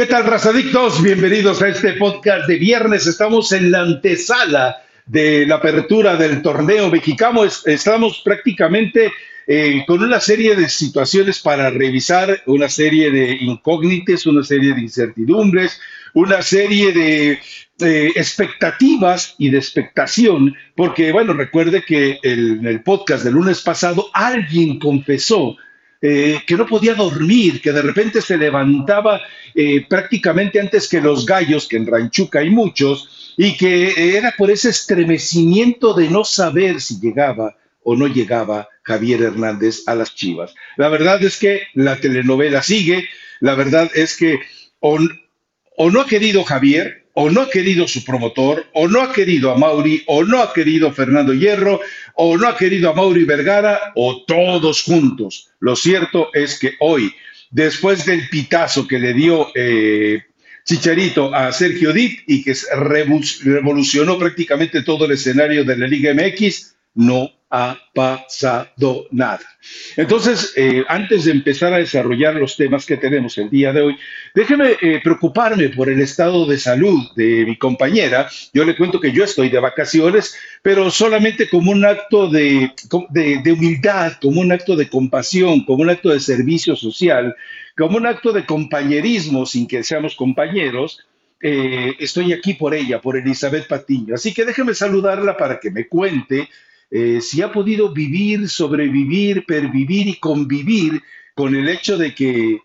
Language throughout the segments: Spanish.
¿Qué tal, razadictos? Bienvenidos a este podcast de viernes. Estamos en la antesala de la apertura del torneo mexicano. Estamos prácticamente eh, con una serie de situaciones para revisar, una serie de incógnitas, una serie de incertidumbres, una serie de eh, expectativas y de expectación, porque, bueno, recuerde que en el podcast del lunes pasado alguien confesó eh, que no podía dormir, que de repente se levantaba eh, prácticamente antes que los gallos, que en Ranchuca hay muchos, y que era por ese estremecimiento de no saber si llegaba o no llegaba Javier Hernández a las Chivas. La verdad es que la telenovela sigue, la verdad es que o, o no ha querido Javier, o no ha querido su promotor, o no ha querido a Mauri, o no ha querido Fernando Hierro, o no ha querido a Mauri Vergara, o todos juntos. Lo cierto es que hoy, después del pitazo que le dio eh, Chicharito a Sergio Dit y que revolucionó prácticamente todo el escenario de la Liga MX, no ha pasado nada. Entonces, eh, antes de empezar a desarrollar los temas que tenemos el día de hoy, déjeme eh, preocuparme por el estado de salud de mi compañera. Yo le cuento que yo estoy de vacaciones, pero solamente como un acto de, de, humildad, como un acto de compasión, como un acto de servicio social, como un acto de compañerismo sin que seamos compañeros. Eh, estoy aquí por ella, por Elizabeth Patiño. Así que déjeme saludarla para que me cuente eh, si ha podido vivir, sobrevivir, pervivir y convivir con el hecho de que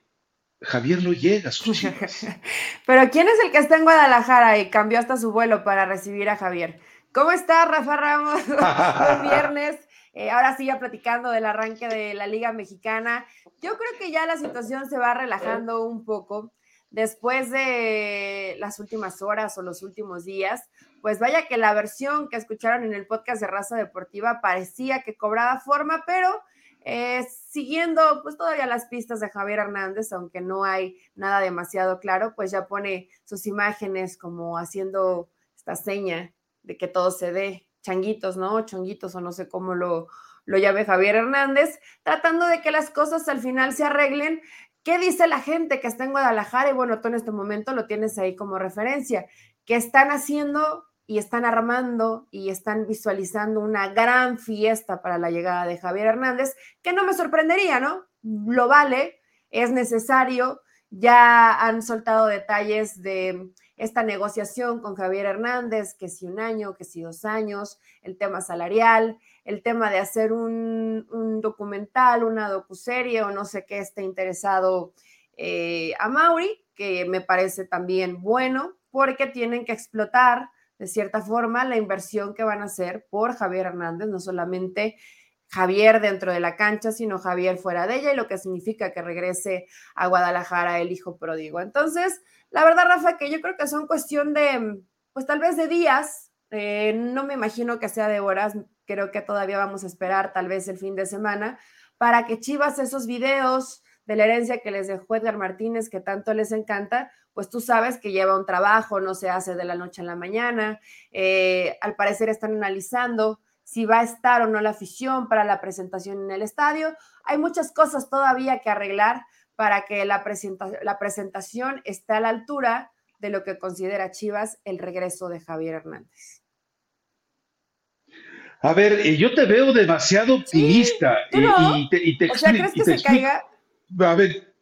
Javier no llega a sus Pero ¿quién es el que está en Guadalajara y cambió hasta su vuelo para recibir a Javier? ¿Cómo está Rafa Ramos? Buen viernes. Eh, ahora sí, ya platicando del arranque de la Liga Mexicana. Yo creo que ya la situación se va relajando un poco después de las últimas horas o los últimos días pues vaya que la versión que escucharon en el podcast de Raza Deportiva parecía que cobraba forma, pero eh, siguiendo pues todavía las pistas de Javier Hernández, aunque no hay nada demasiado claro, pues ya pone sus imágenes como haciendo esta seña de que todo se dé, changuitos, ¿no? Chonguitos o no sé cómo lo, lo llame Javier Hernández, tratando de que las cosas al final se arreglen. ¿Qué dice la gente que está en Guadalajara? Y bueno, tú en este momento lo tienes ahí como referencia, que están haciendo y están armando y están visualizando una gran fiesta para la llegada de Javier Hernández, que no me sorprendería, ¿no? Lo vale, es necesario, ya han soltado detalles de esta negociación con Javier Hernández, que si un año, que si dos años, el tema salarial, el tema de hacer un, documental, una docuserie o no sé qué esté interesado eh, a Mauri, que me parece también bueno, porque tienen que explotar de cierta forma, la inversión que van a hacer por Javier Hernández, no solamente Javier dentro de la cancha, sino Javier fuera de ella, y lo que significa que regrese a Guadalajara el hijo pródigo. Entonces, la verdad, Rafa, que yo creo que son cuestión de, pues tal vez de días, eh, no me imagino que sea de horas, creo que todavía vamos a esperar tal vez el fin de semana para que Chivas esos videos de la herencia que les dejó Edgar Martínez, que tanto les encanta, pues tú sabes que lleva un trabajo, no se hace de la noche a la mañana. Eh, al parecer están analizando si va a estar o no la afición para la presentación en el estadio. Hay muchas cosas todavía que arreglar para que la, la presentación esté a la altura de lo que considera Chivas el regreso de Javier Hernández. A ver, eh, yo te veo demasiado optimista y, te, y, o sea, ¿crees que se caiga? A ver,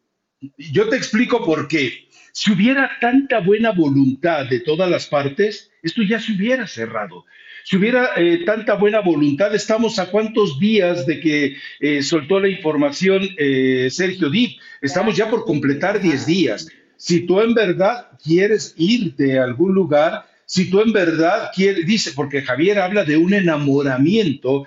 yo te explico por qué. Si hubiera tanta buena voluntad de todas las partes, esto ya se hubiera cerrado. Si hubiera eh, tanta buena voluntad, estamos a cuántos días de que eh, soltó la información eh, Sergio Dip. Estamos ya por completar 10 días. Si tú en verdad quieres irte a algún lugar, si tú en verdad quieres, dice, porque Javier habla de un enamoramiento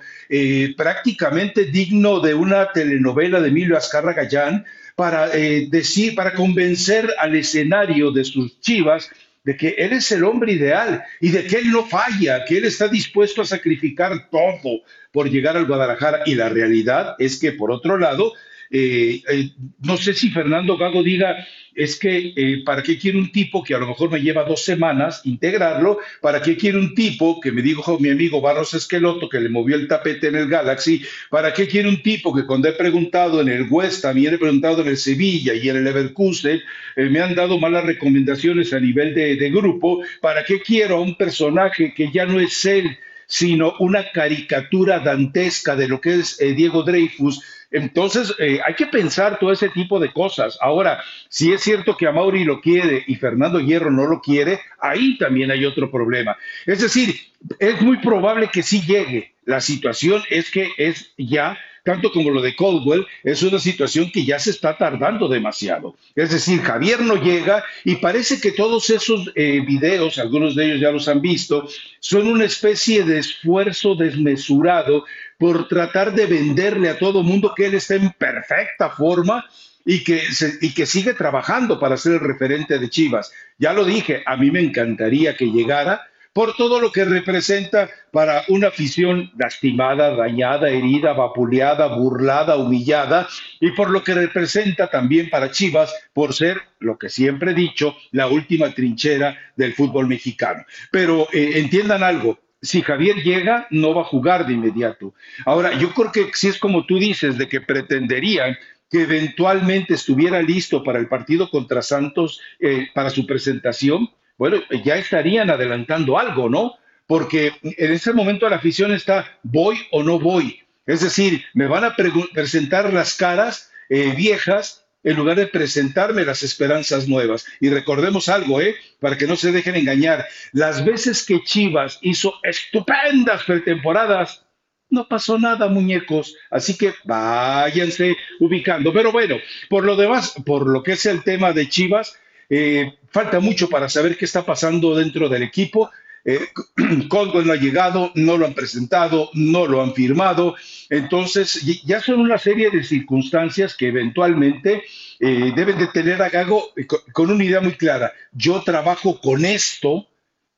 prácticamente digno de una telenovela de Emilio Azcarra Gallán, para eh, decir, para convencer al escenario de sus chivas de que él es el hombre ideal y de que él no falla, que él está dispuesto a sacrificar todo por llegar al Guadalajara. Y la realidad es que, por otro lado, eh, eh, no sé si Fernando Gago diga, es que eh, para qué quiere un tipo que a lo mejor me lleva dos semanas integrarlo, para qué quiere un tipo que me dijo mi amigo Barros Esqueloto que le movió el tapete en el Galaxy, para qué quiere un tipo que cuando he preguntado en el West, también he preguntado en el Sevilla y en el Leverkusen, me han dado malas recomendaciones a nivel de, de grupo, para qué quiero a un personaje que ya no es él, sino una caricatura dantesca de lo que es eh, Diego Dreyfus. Entonces, eh, hay que pensar todo ese tipo de cosas. Ahora, si es cierto que a Mauri lo quiere y Fernando Hierro no lo quiere, ahí también hay otro problema. Es decir, es muy probable que sí llegue. La situación es que es ya tanto como lo de Caldwell, es una situación que ya se está tardando demasiado. Es decir, Javier no llega y parece que todos esos eh, videos, algunos de ellos ya los han visto, son una especie de esfuerzo desmesurado por tratar de venderle a todo mundo que él está en perfecta forma y que, y que sigue trabajando para ser el referente de Chivas. Ya lo dije, a mí me encantaría que llegara, por todo lo que representa para una afición lastimada, dañada, herida, vapuleada, burlada, humillada, y por lo que representa también para Chivas por ser, lo que siempre he dicho, la última trinchera del fútbol mexicano. Pero eh, entiendan algo, si Javier llega, no va a jugar de inmediato. Ahora, yo creo que si es como tú dices, de que pretenderían que eventualmente estuviera listo para el partido contra Santos, eh, para su presentación, bueno, ya estarían adelantando algo, ¿no? Porque en ese momento la afición está, voy o no voy. Es decir, me van a presentar las caras eh, viejas en lugar de presentarme las esperanzas nuevas. Y recordemos algo, ¿eh? Para que no se dejen engañar. Las veces que Chivas hizo estupendas pretemporadas, no pasó nada, muñecos. Así que váyanse ubicando. Pero bueno, por lo demás, por lo que es el tema de Chivas, eh, falta mucho para saber qué está pasando dentro del equipo. Eh, no ha llegado, no lo han presentado, no lo han firmado. Entonces, ya son una serie de circunstancias que eventualmente eh, deben de tener a Gago eh, con, una idea muy clara. Yo trabajo con esto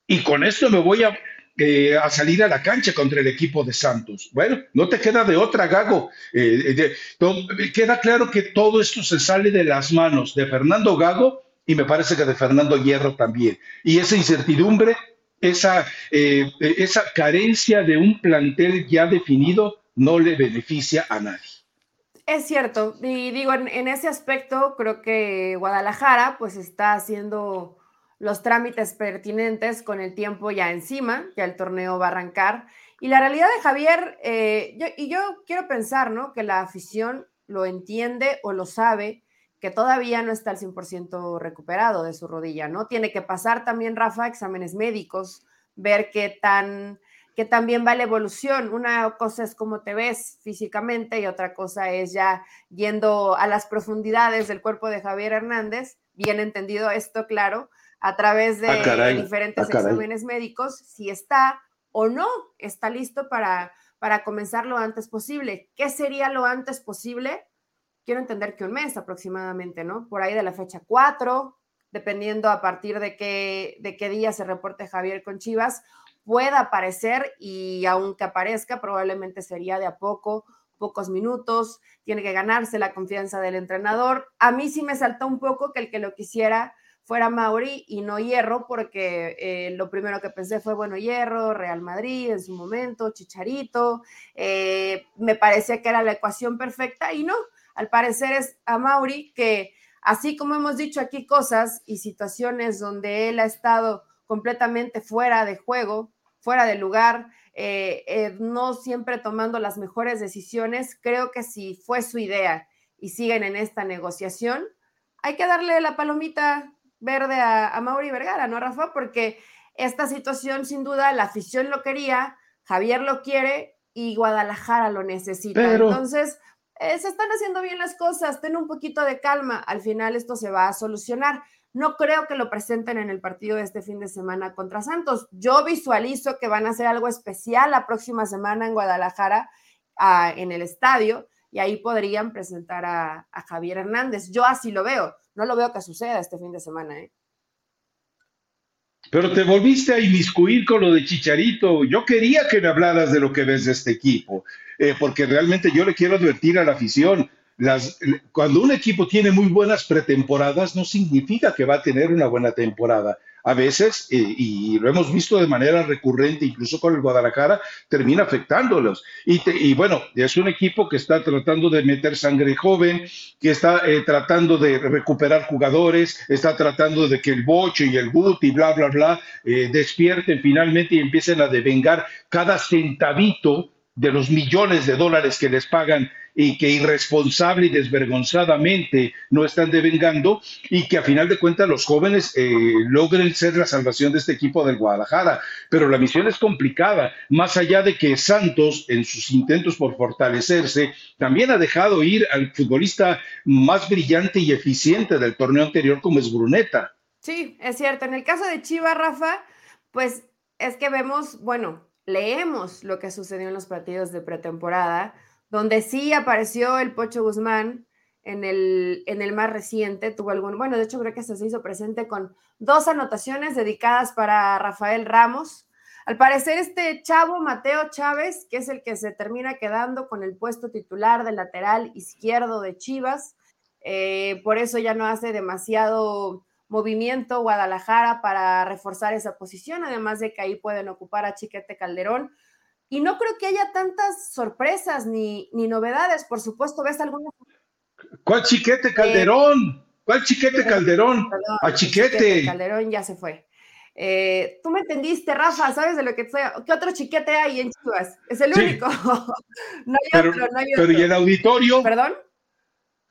y con esto me voy a, a, salir a la cancha contra el equipo de Santos. Bueno, no te queda de otra, Gago. queda claro que todo esto se sale de las manos de Fernando Gago y me parece que de Fernando Hierro también. Y esa incertidumbre, esa, eh, esa carencia de un plantel ya definido no le beneficia a nadie. Es cierto, y digo, en, ese aspecto creo que Guadalajara pues está haciendo los trámites pertinentes con el tiempo ya encima, ya el torneo va a arrancar. Y la realidad de Javier, eh, y yo quiero pensar, ¿no? Que la afición lo entiende o lo sabe, que todavía no está al 100% recuperado de su rodilla, ¿no? Tiene que pasar también, Rafa, exámenes médicos, ver qué tan, qué tan bien va la evolución. Una cosa es cómo te ves físicamente y otra cosa es ya yendo a las profundidades del cuerpo de Javier Hernández, bien entendido esto, claro, a través de ah, diferentes ah, exámenes médicos, si está o no está listo para, para comenzar lo antes posible. ¿Qué sería lo antes posible? Quiero entender que un mes aproximadamente, ¿no? Por ahí de la fecha 4, dependiendo a partir de qué, de qué día se reporte Javier con Chivas, pueda aparecer y aunque aparezca, probablemente sería de a poco, pocos minutos, tiene que ganarse la confianza del entrenador. A mí sí me saltó un poco que el que lo quisiera fuera Mauri y no Hierro, porque eh, lo primero que pensé fue, bueno, Hierro, Real Madrid en su momento, Chicharito, eh, me parecía que era la ecuación perfecta y no, al parecer es a Mauri, que así como hemos dicho aquí cosas y situaciones donde él ha estado completamente fuera de juego, fuera de lugar, eh, eh, no siempre tomando las mejores decisiones, creo que si fue su idea y siguen en esta negociación, hay que darle la palomita verde a, a Mauri Vergara, ¿no, Rafa? Porque esta situación, sin duda, la afición lo quería, Javier lo quiere y Guadalajara lo necesita. Entonces, eh, se están haciendo bien las cosas, ten un poquito de calma, al final esto se va a solucionar. No creo que lo presenten en el partido de este fin de semana contra Santos. Yo visualizo que van a hacer algo especial la próxima semana en Guadalajara, ah, en el estadio, y ahí podrían presentar a, a, Javier Hernández. Yo así lo veo, no lo veo que suceda este fin de semana. ¿eh? Pero te volviste a inmiscuir con lo de Chicharito. Yo quería que me hablaras de lo que ves de este equipo, eh, porque realmente yo le quiero advertir a la afición. las, cuando un equipo tiene muy buenas pretemporadas, no significa que va a tener una buena temporada. A veces, eh, y lo hemos visto de manera recurrente, incluso con el Guadalajara, termina afectándolos. Y, bueno, es un equipo que está tratando de meter sangre joven, que está eh, tratando de recuperar jugadores, está tratando de que el Bocho y el Gut y bla, bla, bla, eh, despierten finalmente y empiecen a devengar cada centavito de los millones de dólares que les pagan y que irresponsable y desvergonzadamente no están devengando y que a final de cuentas los jóvenes eh, logren ser la salvación de este equipo del Guadalajara. Pero la misión es complicada, más allá de que Santos en sus intentos por fortalecerse también ha dejado ir al futbolista más brillante y eficiente del torneo anterior como es Bruneta. Sí, es cierto. En el caso de Chivas, Rafa, pues es que vemos, bueno, leemos lo que sucedió en los partidos de pretemporada, donde sí apareció el Pocho Guzmán en el, en el más reciente, tuvo algún, bueno, de hecho creo que se hizo presente con dos anotaciones dedicadas para Rafael Ramos. Al parecer este chavo Mateo Chávez, que es el que se termina quedando con el puesto titular del lateral izquierdo de Chivas, eh, por eso ya no hace demasiado movimiento Guadalajara para reforzar esa posición, además de que ahí pueden ocupar a Chiquete Calderón. Y no creo que haya tantas sorpresas ni, ni novedades, por supuesto, ves algunas... ¿Cuál Chiquete Calderón? ¿Cuál Chiquete Calderón? a Chiquete. Calderón ya se fue. Eh, tú me entendiste, Rafa, ¿sabes de lo que estoy? ¿Qué otro chiquete hay en Chivas? Es el único. no hay otro, no hay otro. Pero ¿y el auditorio? ¿Perdón?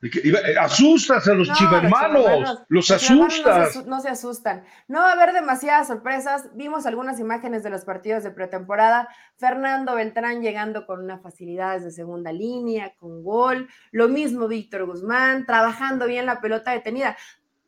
Eh, asustas a los chivermanos, los, asustas. No se, asustan. No va a haber demasiadas sorpresas. Vimos algunas imágenes de los partidos de pretemporada. Fernando Beltrán llegando con una facilidad de segunda línea, con gol. Lo mismo Víctor Guzmán, trabajando bien la pelota detenida.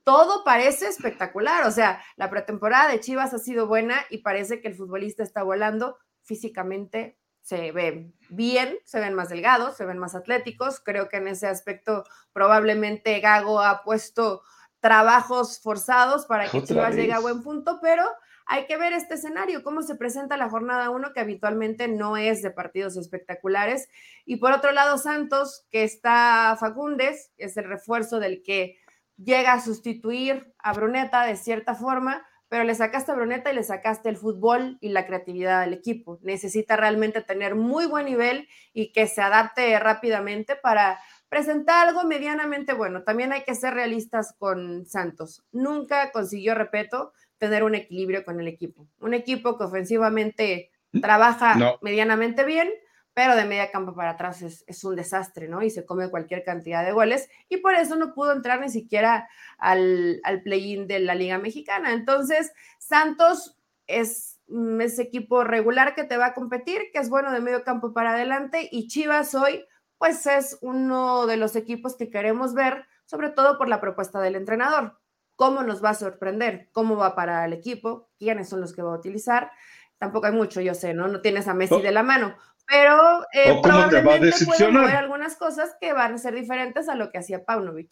Todo parece espectacular. O sea, la pretemporada de Chivas ha sido buena y parece que el futbolista está volando físicamente se ven bien, se ven más delgados, se ven más atléticos. Creo que en ese aspecto probablemente Gago ha puesto trabajos forzados para que Chivas llegue a buen punto, pero hay que ver este escenario, cómo se presenta la jornada 1, que habitualmente no es de partidos espectaculares. Y por otro lado, Santos, que está Facundes, es el refuerzo del que llega a sustituir a Bruneta de cierta forma pero le sacaste a Bruneta y le sacaste el fútbol y la creatividad al equipo. Necesita realmente tener muy buen nivel y que se adapte rápidamente para presentar algo medianamente bueno. También hay que ser realistas con Santos. Nunca consiguió, repito, tener un equilibrio con el equipo. Un equipo que ofensivamente trabaja medianamente bien, pero de media campo para atrás es, un desastre, ¿no? Y se come cualquier cantidad de goles y por eso no pudo entrar ni siquiera al, al play-in de la Liga Mexicana. Entonces, Santos es mm, ese equipo regular que te va a competir, que es bueno de medio campo para adelante y Chivas hoy, pues es uno de los equipos que queremos ver, sobre todo por la propuesta del entrenador. ¿Cómo nos va a sorprender? ¿Cómo va para el equipo? ¿Quiénes son los que va a utilizar? Tampoco hay mucho, yo sé, ¿no? No tienes a Messi oh. de la mano, pero eh, probablemente pueden haber algunas cosas que van a ser diferentes a lo que hacía Paunovic.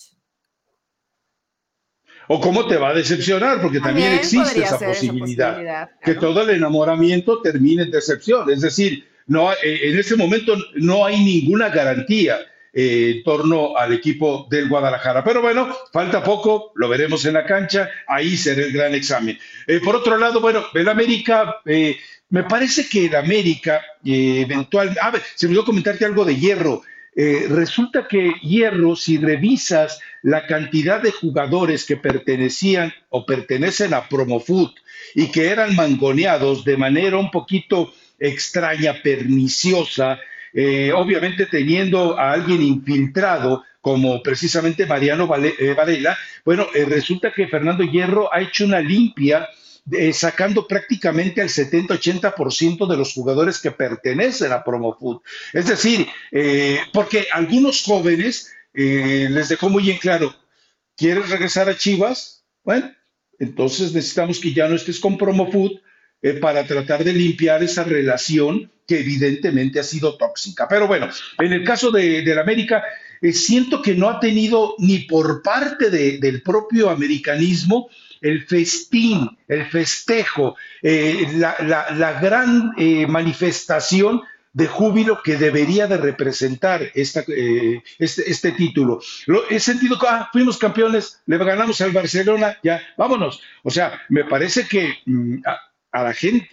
O cómo te va a decepcionar, porque también, existe esa posibilidad, que todo el enamoramiento termine en decepción. Es decir, no, en ese momento no hay ninguna garantía eh, en torno al equipo del Guadalajara. Pero bueno, falta poco, lo veremos en la cancha, ahí será el gran examen. por otro lado, bueno, el América me parece que el América, eh, eventualmente, ah, se me olvidó comentarte algo de Hierro. Eh, resulta que Hierro, si revisas la cantidad de jugadores que pertenecían o pertenecen a Promofoot y que eran mangoneados de manera un poquito extraña, perniciosa, eh, obviamente teniendo a alguien infiltrado como precisamente Mariano Varela, bueno, resulta que Fernando Hierro ha hecho una limpia sacando prácticamente el 70-80% de los jugadores que pertenecen a Promofood. Es decir, eh, porque algunos jóvenes eh, les dejó muy en claro, ¿quieres regresar a Chivas? Bueno, entonces necesitamos que ya no estés con Promofood eh, para tratar de limpiar esa relación que evidentemente ha sido tóxica. Pero bueno, en el caso de, la América, siento que no ha tenido ni por parte del propio americanismo el festín, el festejo, eh, la, gran eh, manifestación de júbilo que debería de representar eh, este, este, título. Lo, he sentido que ah, fuimos campeones, le ganamos al Barcelona, ya, vámonos. O sea, me parece que mm, a, la gente,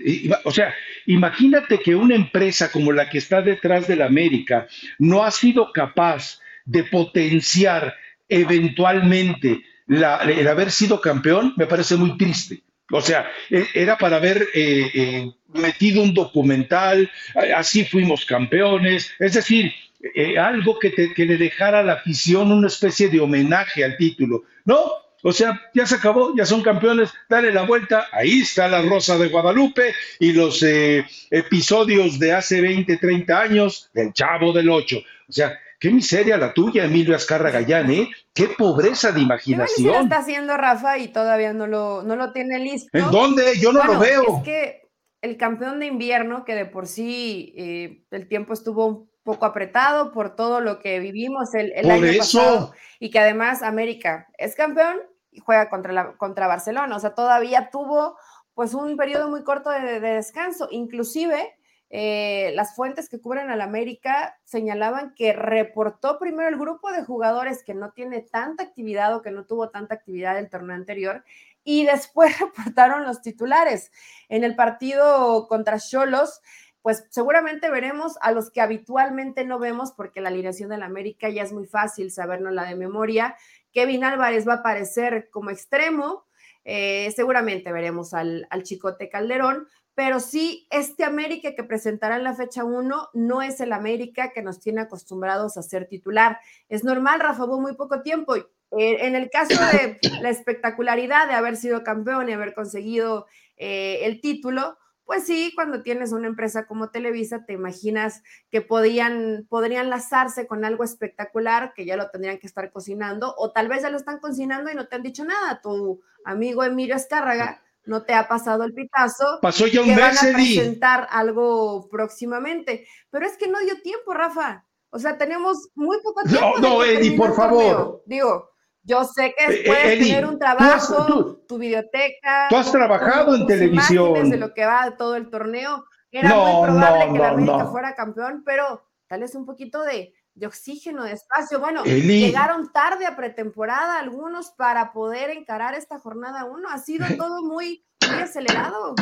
o sea, imagínate que una empresa como la que está detrás de la América no ha sido capaz de potenciar eventualmente el haber sido campeón, me parece muy triste. O sea, e, era para haber eh, eh, metido un documental, así fuimos campeones, es decir, eh, algo que, que, le dejara a la afición una especie de homenaje al título. No, o sea, ya se acabó, ya son campeones, dale la vuelta, ahí está la Rosa de Guadalupe y los episodios de hace 20, 30 años del Chavo del Ocho. O sea, Qué miseria la tuya, Emilio Azcarra Gallán, ¿eh? Qué pobreza de imaginación. ¿Qué está haciendo Rafa y todavía no lo, no lo tiene listo? ¿En dónde? Yo no lo veo. Es que el campeón de invierno, que de por sí eh, el tiempo estuvo un poco apretado por todo lo que vivimos el, año pasado, y que además América es campeón juega contra, la, contra Barcelona, o sea, todavía tuvo pues un periodo muy corto de, de descanso, inclusive eh, las fuentes que cubren al América señalaban que reportó primero el grupo de jugadores que no tiene tanta actividad o que no tuvo tanta actividad el torneo anterior y después reportaron los titulares. En el partido contra Cholos, pues seguramente veremos a los que habitualmente no vemos porque la alineación del América ya es muy fácil sabernos la de memoria. Kevin Álvarez va a aparecer como extremo, eh, seguramente veremos al, al Chicote Calderón, pero sí, este América que presentará en la fecha 1 no es el América que nos tiene acostumbrados a ser titular. Es normal, Rafa, hubo muy poco tiempo. Eh, en el caso de la espectacularidad de haber sido campeón y haber conseguido eh, el título, pues sí, cuando tienes una empresa como Televisa, te imaginas que podían, podrían lazarse con algo espectacular, que ya lo tendrían que estar cocinando, o tal vez ya lo están cocinando y no te han dicho nada. Tu amigo Emilio Escárraga no te ha pasado el pitazo. Pasó ya un que van a presentar algo próximamente. Pero es que no dio tiempo, Rafa. O sea, tenemos muy poco tiempo. No, no, Eddie, por favor. Digo, yo sé que eh, puedes tener un trabajo, tu biblioteca. Tú has trabajado en televisión. de lo que va todo el torneo. Era muy probable que la América fuera campeón, pero tal vez un poquito de de oxígeno, de espacio. Bueno, llegaron tarde a pretemporada algunos para poder encarar esta jornada uno. Ha sido todo muy, muy acelerado.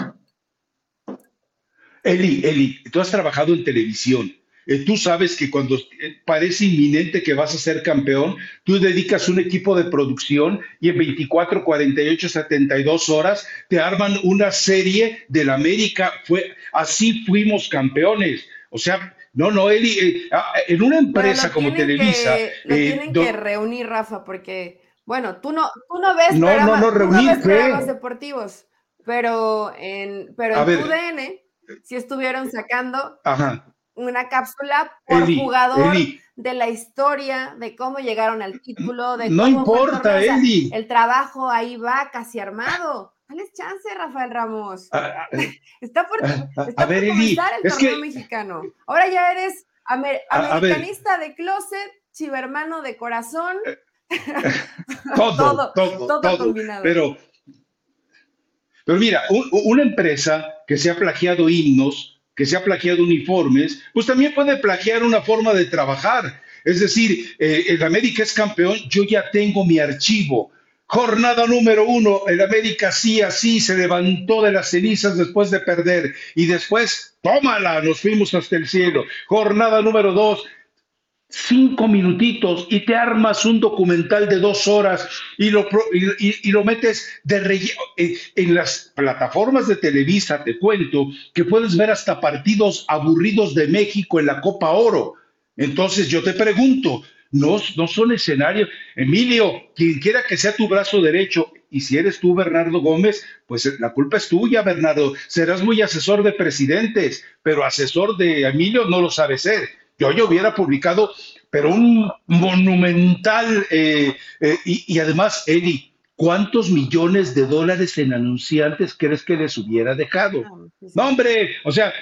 Eli, Eli, tú has trabajado en televisión. Eh, tú sabes que cuando eh, parece inminente que vas a ser campeón, tú dedicas un equipo de producción y en 24, 48, 72 horas te arman una serie del América. Fue, así fuimos campeones. O sea, no, no, Eli, eh, ah, en una empresa como Televisa. lo eh, tienen que reunir, Rafa, porque, bueno, tú no, tú no ves, no, programas, no, no, reunir, programas deportivos, pero en, pero en UDN sí estuvieron sacando una cápsula por jugador de la historia, de cómo llegaron al título, de no cómo importa, Eli. el trabajo ahí va casi armado. Dale chance, Rafael Ramos. Ah, ah, está por, está por comenzar el torneo mexicano. Ahora ya eres americanista de closet, chivermano de corazón. Eh, todo, todo, todo, combinado. Pero, pero mira, una empresa que se ha plagiado himnos, que se ha plagiado uniformes, pues también puede plagiar una forma de trabajar. Es decir, eh, el América es campeón, yo ya tengo mi archivo, Jornada número uno, el América sí así se levantó de las cenizas después de perder y después, tómala, nos fuimos hasta el cielo. Jornada número dos, cinco minutitos y te armas un documental de dos horas y lo, y, lo metes de relleno. En, las plataformas de Televisa, te cuento, que puedes ver hasta partidos aburridos de México en la Copa Oro. Entonces yo te pregunto, no, no son escenarios. Emilio, quien quiera que sea tu brazo derecho, y si eres tú, Bernardo Gómez, pues la culpa es tuya, Bernardo. Serás muy asesor de presidentes, pero asesor de Emilio no lo sabe ser. Yo ya hubiera publicado, pero un monumental, eh, eh, y, y además, Eli, ¿cuántos millones de dólares en anunciantes crees que les hubiera dejado? No, hombre, o sea,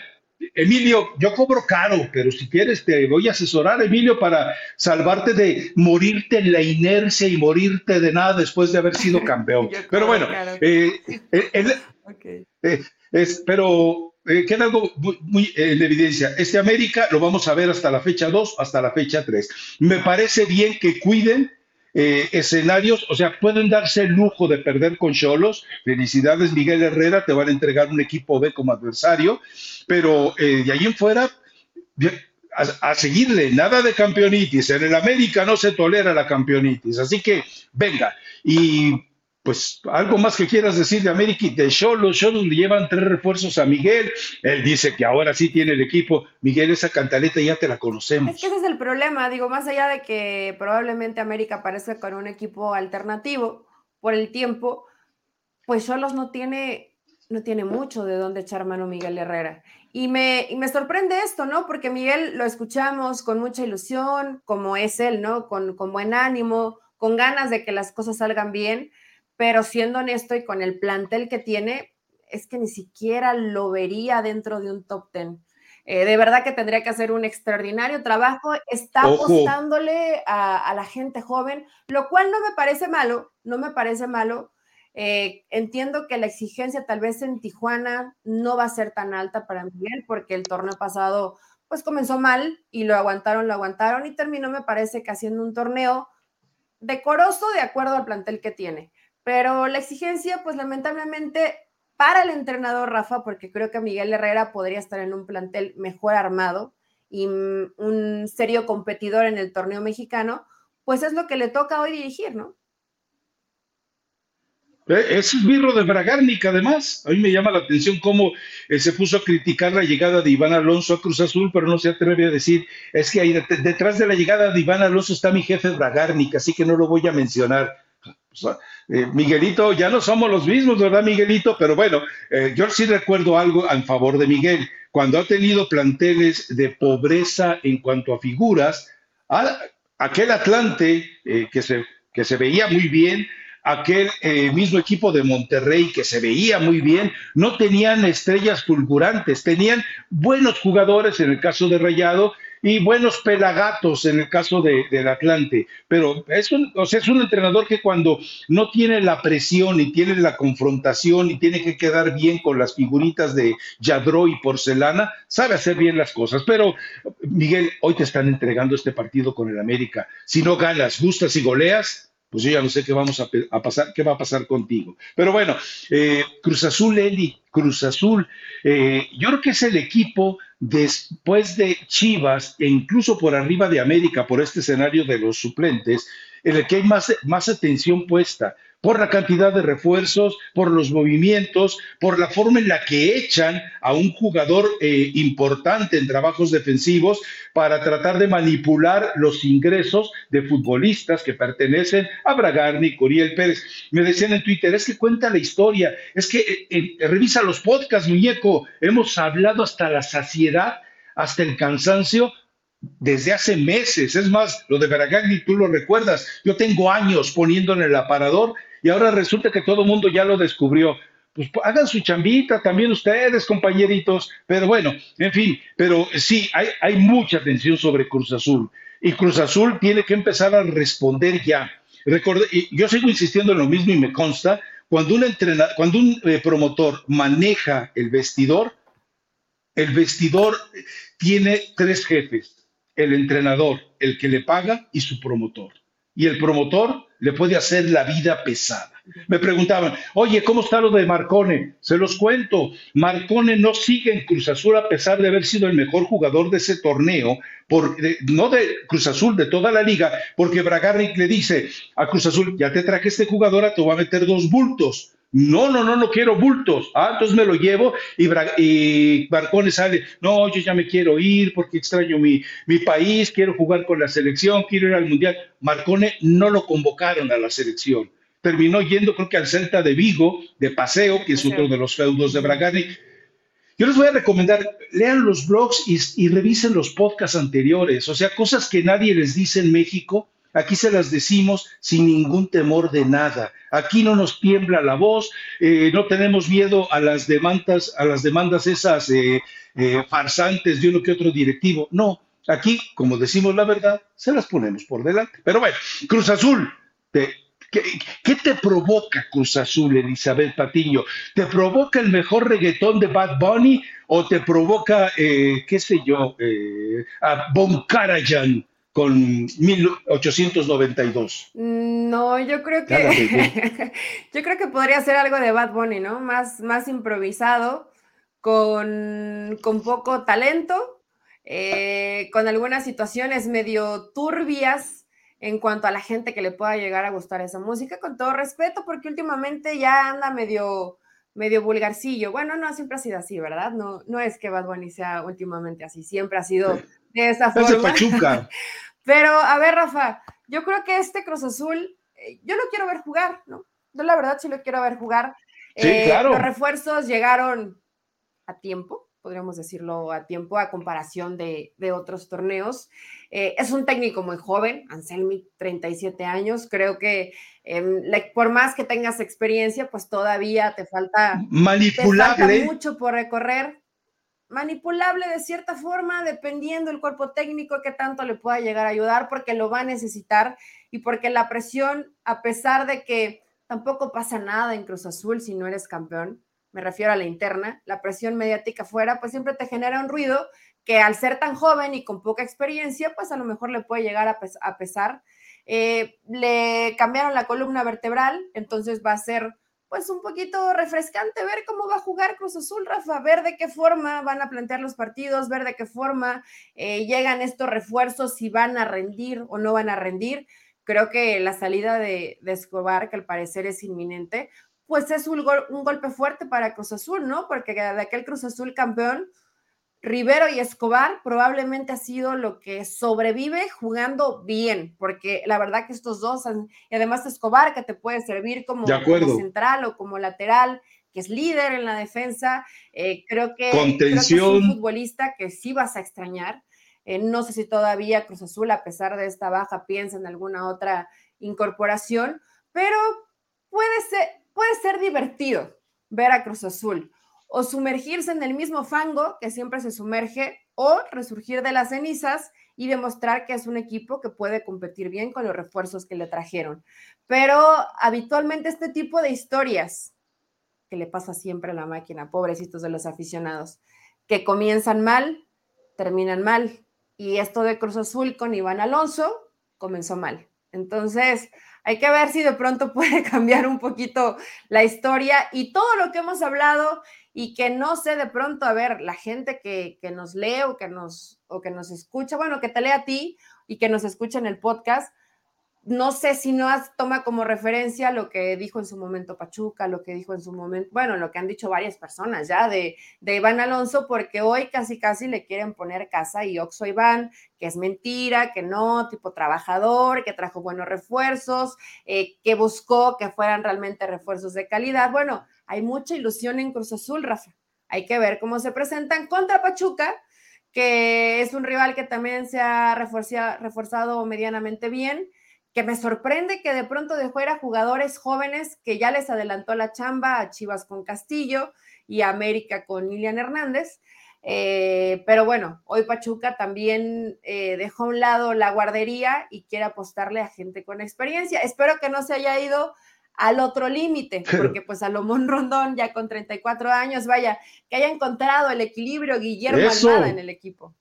Emilio, yo cobro caro, pero si quieres te voy a asesorar, Emilio, para salvarte de morirte en la inercia y morirte de nada después de haber sido campeón. pero bueno, eh, eh, es, pero eh, queda algo muy, en evidencia. Este América lo vamos a ver hasta la fecha 2, hasta la fecha 3. Me parece bien que cuiden eh, escenarios, o sea, pueden darse el lujo de perder con Cholos. Felicidades, Miguel Herrera, te van a entregar un equipo B como adversario, pero de ahí en fuera, a, a, seguirle, nada de campeonitis. En el América no se tolera la campeonitis, así que venga. Y pues algo más que quieras decir de América y de Cholos. Cholos le llevan tres refuerzos a Miguel. Él dice que ahora sí tiene el equipo. Miguel, esa cantaleta ya te la conocemos. Es que ese es el problema. Digo, más allá de que probablemente América aparezca con un equipo alternativo por el tiempo, pues Cholos no tiene, no tiene mucho de dónde echar mano Miguel Herrera. Y me, y me sorprende esto, ¿no? Porque Miguel lo escuchamos con mucha ilusión, como es él, ¿no? Con, con buen ánimo, con ganas de que las cosas salgan bien pero siendo honesto y con el plantel que tiene, es que ni siquiera lo vería dentro de un top ten. Eh, de verdad que tendría que hacer un extraordinario trabajo. Está apostándole a, la gente joven, lo cual no me parece malo, no me parece malo. Eh, entiendo que la exigencia tal vez en Tijuana no va a ser tan alta para Miguel porque el torneo pasado pues comenzó mal y lo aguantaron, lo aguantaron y terminó me parece que haciendo un torneo decoroso de acuerdo al plantel que tiene. Pero la exigencia, pues lamentablemente para el entrenador Rafa, porque creo que Miguel Herrera podría estar en un plantel mejor armado y un serio competidor en el torneo mexicano, pues es lo que le toca hoy dirigir, ¿no? Eh, es birro de Bragarnik, además. A mí me llama la atención cómo eh, se puso a criticar la llegada de Iván Alonso a Cruz Azul, pero no se atreve a decir, es que ahí detrás de la llegada de Iván Alonso está mi jefe Bragarnik, así que no lo voy a mencionar. Eh, Miguelito, ya no somos los mismos, ¿verdad, Miguelito? Pero bueno, eh, yo sí recuerdo algo en favor de Miguel. Cuando ha tenido planteles de pobreza en cuanto a figuras, aquel Atlante eh, que, se, que se veía muy bien, aquel mismo equipo de Monterrey que se veía muy bien, no tenían estrellas fulgurantes, tenían buenos jugadores en el caso de Rayado y buenos pelagatos en el caso de, del Atlante. Pero es un, o sea, es un entrenador que cuando no tiene la presión y tiene la confrontación y tiene que quedar bien con las figuritas de Yadro y Porcelana, sabe hacer bien las cosas. Pero, Miguel, hoy te están entregando este partido con el América. Si no ganas, gustas y goleas, pues yo ya no sé qué vamos a, pasar, qué va a pasar contigo. Pero bueno, eh, Cruz Azul, Eli, Cruz Azul, eh, yo creo que es el equipo después de Chivas e incluso por arriba de América, por este escenario de los suplentes, en el que hay más, más atención puesta por la cantidad de refuerzos, por los movimientos, por la forma en la que echan a un jugador eh, importante en trabajos defensivos para tratar de manipular los ingresos de futbolistas que pertenecen a Bragarni, Coriel Pérez. Me decían en Twitter, es que cuenta la historia, es que eh, eh, revisa los podcasts, muñeco, hemos hablado hasta la saciedad, hasta el cansancio desde hace meses. Es más, lo de Bragarni, tú lo recuerdas. Yo tengo años poniendo en el aparador y ahora resulta que todo el mundo ya lo descubrió. Pues hagan su chambita también ustedes, compañeritos. Pero bueno, en fin, pero sí, hay, hay mucha atención sobre Cruz Azul. Y Cruz Azul tiene que empezar a responder ya. y yo sigo insistiendo en lo mismo y me consta, cuando un, entrenador, cuando un eh, promotor maneja el vestidor, el vestidor tiene tres jefes, el entrenador, el que le paga y su promotor. Y el promotor le puede hacer la vida pesada. Me preguntaban, oye, ¿cómo está lo de Marcone? Se los cuento, Marcone no sigue en Cruz Azul a pesar de haber sido el mejor jugador de ese torneo, por, no de Cruz Azul, de toda la liga, porque Bragarnik le dice a Cruz Azul, ya te traje este jugador, te voy a meter dos bultos. No, no, no, no quiero bultos. Ah, entonces me lo llevo y, y Marcone sale, no, yo ya me quiero ir porque extraño mi, mi país, quiero jugar con la selección, quiero ir al Mundial. Marcone no lo convocaron a la selección. Terminó yendo, creo que al Celta de Vigo, de paseo, que es otro de los feudos de Bragani. Yo les voy a recomendar, lean los blogs y, y revisen los podcasts anteriores, o sea, cosas que nadie les dice en México Aquí se las decimos sin ningún temor de nada. Aquí no nos tiembla la voz, eh, no tenemos miedo a las demandas, a las demandas esas eh, eh, farsantes de uno que otro directivo. No, aquí, como decimos la verdad, se las ponemos por delante. Pero bueno, Cruz Azul, ¿Qué, te provoca Cruz Azul, Elizabeth Patiño? ¿Te provoca el mejor reggaetón de Bad Bunny o te provoca, qué sé yo, a Bon con 1892? No, yo creo que yo creo que podría ser algo de Bad Bunny, ¿no? Más, más improvisado, con, con poco talento, eh, con algunas situaciones medio turbias en cuanto a la gente que le pueda llegar a gustar esa música, con todo respeto, porque últimamente ya anda medio, medio vulgarcillo. Bueno, no, siempre ha sido así, ¿verdad? No, no es que Bad Bunny sea últimamente así, siempre ha sido de esa forma. Pero, a ver, Rafa, yo creo que este Cruz Azul, eh, yo lo quiero ver jugar, ¿no? Yo la verdad sí lo quiero ver jugar. Sí, eh, claro. Los refuerzos llegaron a tiempo, podríamos decirlo a tiempo, a comparación de, otros torneos. Eh, es un técnico muy joven, Anselmi, 37 años. Creo que em, por más que tengas experiencia, pues todavía te falta, manipulable. mucho por recorrer. Manipulable de cierta forma, dependiendo del cuerpo técnico que tanto le pueda llegar a ayudar, porque lo va a necesitar y porque la presión, a pesar de que tampoco pasa nada en Cruz Azul si no eres campeón, me refiero a la interna, la presión mediática fuera, pues siempre te genera un ruido que al ser tan joven y con poca experiencia, pues a lo mejor le puede llegar a, pesar. Eh, le cambiaron la columna vertebral, entonces va a ser pues un poquito refrescante ver cómo va a jugar Cruz Azul, Rafa, ver de qué forma van a plantear los partidos, ver de qué forma eh, llegan estos refuerzos, si van a rendir o no van a rendir. Creo que la salida de, de Escobar, que al parecer es inminente, pues es un, golpe fuerte para Cruz Azul, ¿no? Porque de aquel Cruz Azul campeón, Rivero y Escobar probablemente ha sido lo que sobrevive jugando bien, porque la verdad que estos dos, y además Escobar, que te puede servir como, central o como lateral, que es líder en la defensa, eh, creo, que, es un futbolista que sí vas a extrañar. Eh, no sé si todavía Cruz Azul, a pesar de esta baja, piensa en alguna otra incorporación, pero puede ser, puede ser divertido ver a Cruz Azul o sumergirse en el mismo fango que siempre se sumerge o resurgir de las cenizas y demostrar que es un equipo que puede competir bien con los refuerzos que le trajeron. Pero habitualmente este tipo de historias que le pasa siempre a la máquina, pobrecitos de los aficionados, que comienzan mal, terminan mal. Y esto de Cruz Azul con Iván Alonso comenzó mal. Entonces, hay que ver si de pronto puede cambiar un poquito la historia y todo lo que hemos hablado y que no sé de pronto, a ver, la gente que, que nos lee o que nos, o que nos escucha, bueno, que te lee a ti y que nos escucha en el podcast, no sé si no toma como referencia lo que dijo en su momento Pachuca, lo que dijo en su momento, bueno, lo que han dicho varias personas ya de, de Iván Alonso, porque hoy casi casi le quieren poner casa y Oxo Iván, que es mentira, que no, tipo trabajador, que trajo buenos refuerzos, eh, que buscó que fueran realmente refuerzos de calidad. Bueno, hay mucha ilusión en Cruz Azul, Rafa. Hay que ver cómo se presentan contra Pachuca, que es un rival que también se ha reforzado medianamente bien que me sorprende que de pronto dejó ir a jugadores jóvenes que ya les adelantó la chamba a Chivas con Castillo y a América con Lilian Hernández. Eh, pero bueno, hoy Pachuca también eh, dejó a un lado la guardería y quiere apostarle a gente con experiencia. Espero que no se haya ido al otro límite, porque pues Salomón Rondón ya con 34 años, vaya, que haya encontrado el equilibrio Guillermo Almada en el equipo.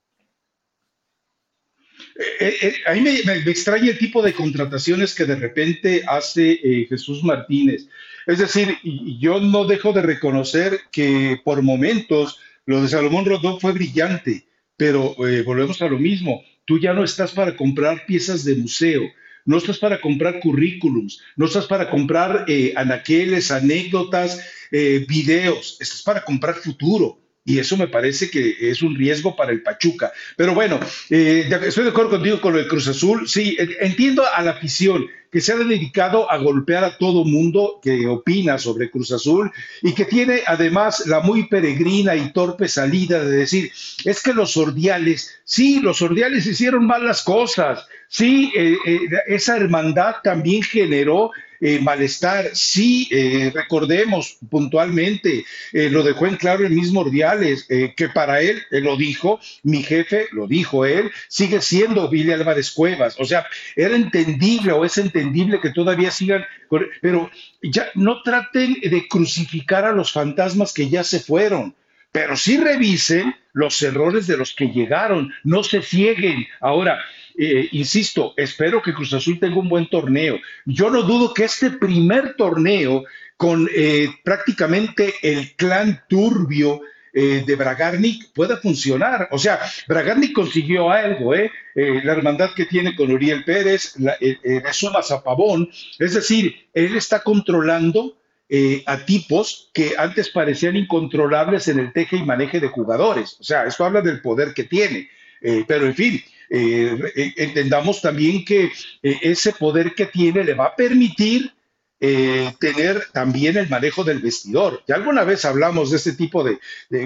Eh, eh, a mí me, extraña el tipo de contrataciones que de repente hace eh, Jesús Martínez. Es decir, yo no dejo de reconocer que por momentos lo de Salomón Rodón fue brillante, pero volvemos a lo mismo. Tú ya no estás para comprar piezas de museo, no estás para comprar currículums, no estás para comprar anaqueles, anécdotas, videos, estás para comprar futuro. Y eso me parece que es un riesgo para el Pachuca. Pero bueno, eh, estoy de acuerdo contigo con el Cruz Azul. Sí, entiendo a la afición que se ha dedicado a golpear a todo mundo que opina sobre Cruz Azul y que tiene además la muy peregrina y torpe salida de decir, es que los ordiales, sí, los ordiales hicieron mal las cosas, sí, eh, eh, esa hermandad también generó eh, malestar. Sí, eh, recordemos puntualmente, eh, lo dejó en claro el mismo Ordiales, que para él, lo dijo, mi jefe, lo dijo él, sigue siendo Billy Álvarez Cuevas. O sea, era entendible o es entendible que todavía sigan, pero ya no traten de crucificar a los fantasmas que ya se fueron pero sí revisen los errores de los que llegaron, no se cieguen. Ahora, eh, insisto, espero que Cruz Azul tenga un buen torneo. Yo no dudo que este primer torneo con eh, prácticamente el clan turbio eh, de Bragarnik pueda funcionar. O sea, Bragarnik consiguió algo, ¿eh? la hermandad que tiene con Uriel Pérez, la, le sumas a Pavón, es decir, él está controlando a tipos que antes parecían incontrolables en el teje y maneje de jugadores. O sea, esto habla del poder que tiene. pero en fin, eh, eh, entendamos también que eh, ese poder que tiene le va a permitir eh, tener también el manejo del vestidor. Ya alguna vez hablamos de este tipo de,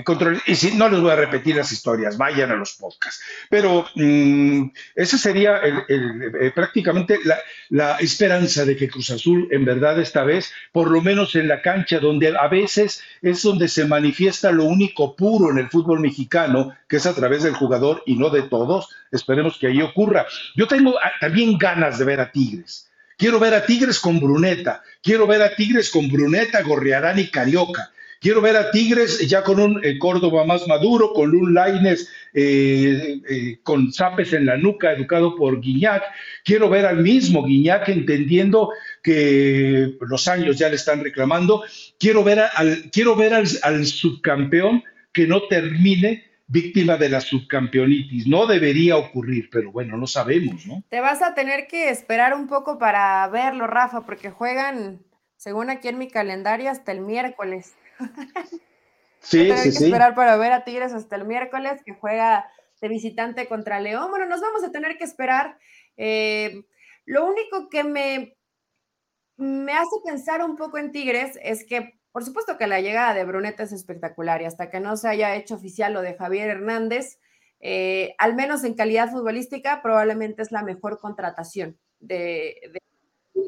control, y si no les voy a repetir las historias, vayan a los podcasts. Pero mm, esa sería eh, prácticamente la, la, esperanza de que Cruz Azul, en verdad, esta vez, por lo menos en la cancha, donde a veces es donde se manifiesta lo único puro en el fútbol mexicano, que es a través del jugador y no de todos, esperemos que ahí ocurra. Yo tengo ah, también ganas de ver a Tigres. Quiero ver a Tigres con Bruneta. Quiero ver a Tigres con Bruneta, Gorriarán y Carioca. Quiero ver a Tigres ya con un eh, Córdoba más maduro, con un Laines eh, eh, con zapes en la nuca, educado por Guiñac. Quiero ver al mismo Guiñac entendiendo que los años ya le están reclamando. Quiero ver, al, quiero ver al subcampeón que no termine víctima de la subcampeonitis. No debería ocurrir, pero bueno, no sabemos, ¿no? Te vas a tener que esperar un poco para verlo, Rafa, porque juegan, según aquí en mi calendario, hasta el miércoles. Sí, sí, que esperar para ver a Tigres hasta el miércoles, que juega de visitante contra León. Bueno, nos vamos a tener que esperar. Eh, lo único que me, me hace pensar un poco en Tigres es que por supuesto que la llegada de Bruneta es espectacular y hasta que no se haya hecho oficial lo de Javier Hernández, eh, al menos en calidad futbolística, probablemente es la mejor contratación de...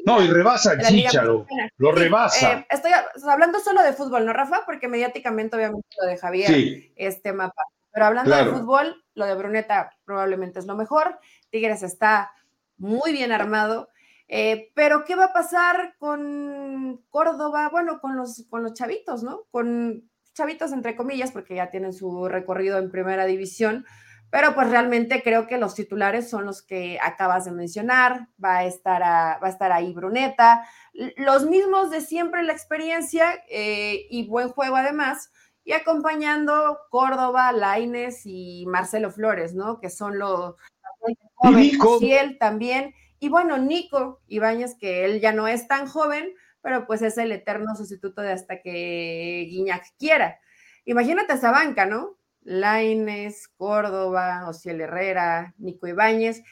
no, y rebasa el Chicharo, lo rebasa. Eh, estoy hablando solo de fútbol, ¿no, Rafa? Porque mediáticamente obviamente lo de Javier es tema Pero hablando de fútbol, lo de Bruneta probablemente es lo mejor. Tigres está muy bien armado. Eh, pero, ¿qué va a pasar con Córdoba? Bueno, con los, con los chavitos, ¿no? Con chavitos, entre comillas, porque ya tienen su recorrido en primera división, pero pues realmente creo que los titulares son los que acabas de mencionar, va a estar, va a estar ahí Bruneta, los mismos de siempre la experiencia eh, y buen juego además, y acompañando Córdoba, Laines y Marcelo Flores, ¿no? Que son los él también, y bueno, Nico Ibáñez, que él ya no es tan joven, pero pues es el eterno sustituto de hasta que Guiñac quiera. Imagínate esa banca, ¿no? Laines, Córdoba, Ociel Herrera, Nico Ibáñez.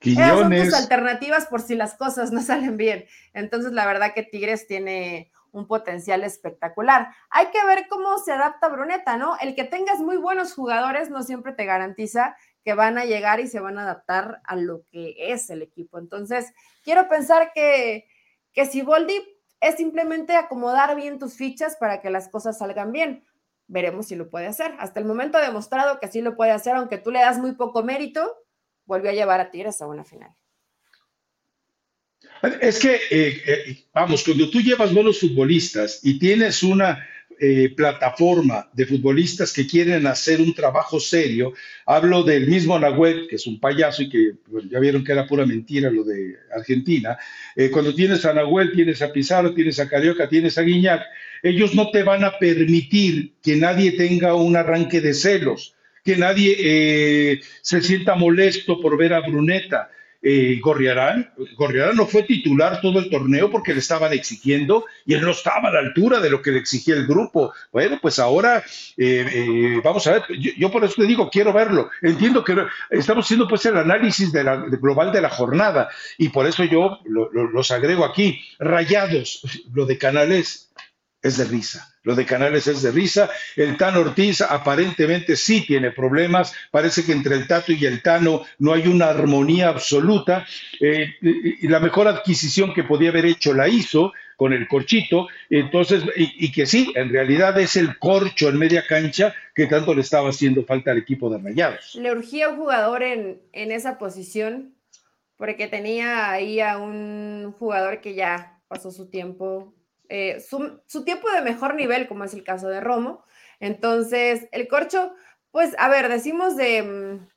Esas son tus alternativas por si las cosas no salen bien. Entonces, la verdad que Tigres tiene un potencial espectacular. Hay que ver cómo se adapta Bruneta, ¿no? El que tengas muy buenos jugadores no siempre te garantiza que van a llegar y se van a adaptar a lo que es el equipo. Entonces, quiero pensar que, que si Boldi es simplemente acomodar bien tus fichas para que las cosas salgan bien. Veremos si lo puede hacer. Hasta el momento ha demostrado que sí lo puede hacer, aunque tú le das muy poco mérito, volvió a llevar a Tigres a una final. Es que, eh, eh, vamos, cuando tú llevas buenos futbolistas y tienes una eh, plataforma de futbolistas que quieren hacer un trabajo serio. Hablo del mismo Nahuel, que es un payaso y que ya vieron que era pura mentira lo de Argentina. Eh, cuando tienes a Nahuel, tienes a Pizarro, tienes a Carioca, tienes a Guiñac, ellos no te van a permitir que nadie tenga un arranque de celos, que nadie eh, se sienta molesto por ver a Bruneta eh, Gorriarán. Gorriarán no fue titular todo el torneo porque le estaban exigiendo y él no estaba a la altura de lo que le exigía el grupo. Bueno, pues ahora eh, eh, vamos a ver, yo, por eso te digo, quiero verlo. Entiendo que estamos haciendo pues el análisis de la, global de la jornada y por eso yo los agrego aquí. Rayados, lo de Canales, es de risa. Lo de Canales es de risa. El Tano Ortiz aparentemente sí tiene problemas. Parece que entre el Tato y el Tano no hay una armonía absoluta. Eh, y la mejor adquisición que podía haber hecho la hizo con el corchito. Entonces, y, que sí, en realidad es el corcho en media cancha que tanto le estaba haciendo falta al equipo de Rayados. Le urgía un jugador en, en esa posición porque tenía ahí a un jugador que ya pasó su tiempo eh, su, tiempo de mejor nivel, como es el caso de Romo. Entonces, el corcho, pues, a ver, decimos de, mm,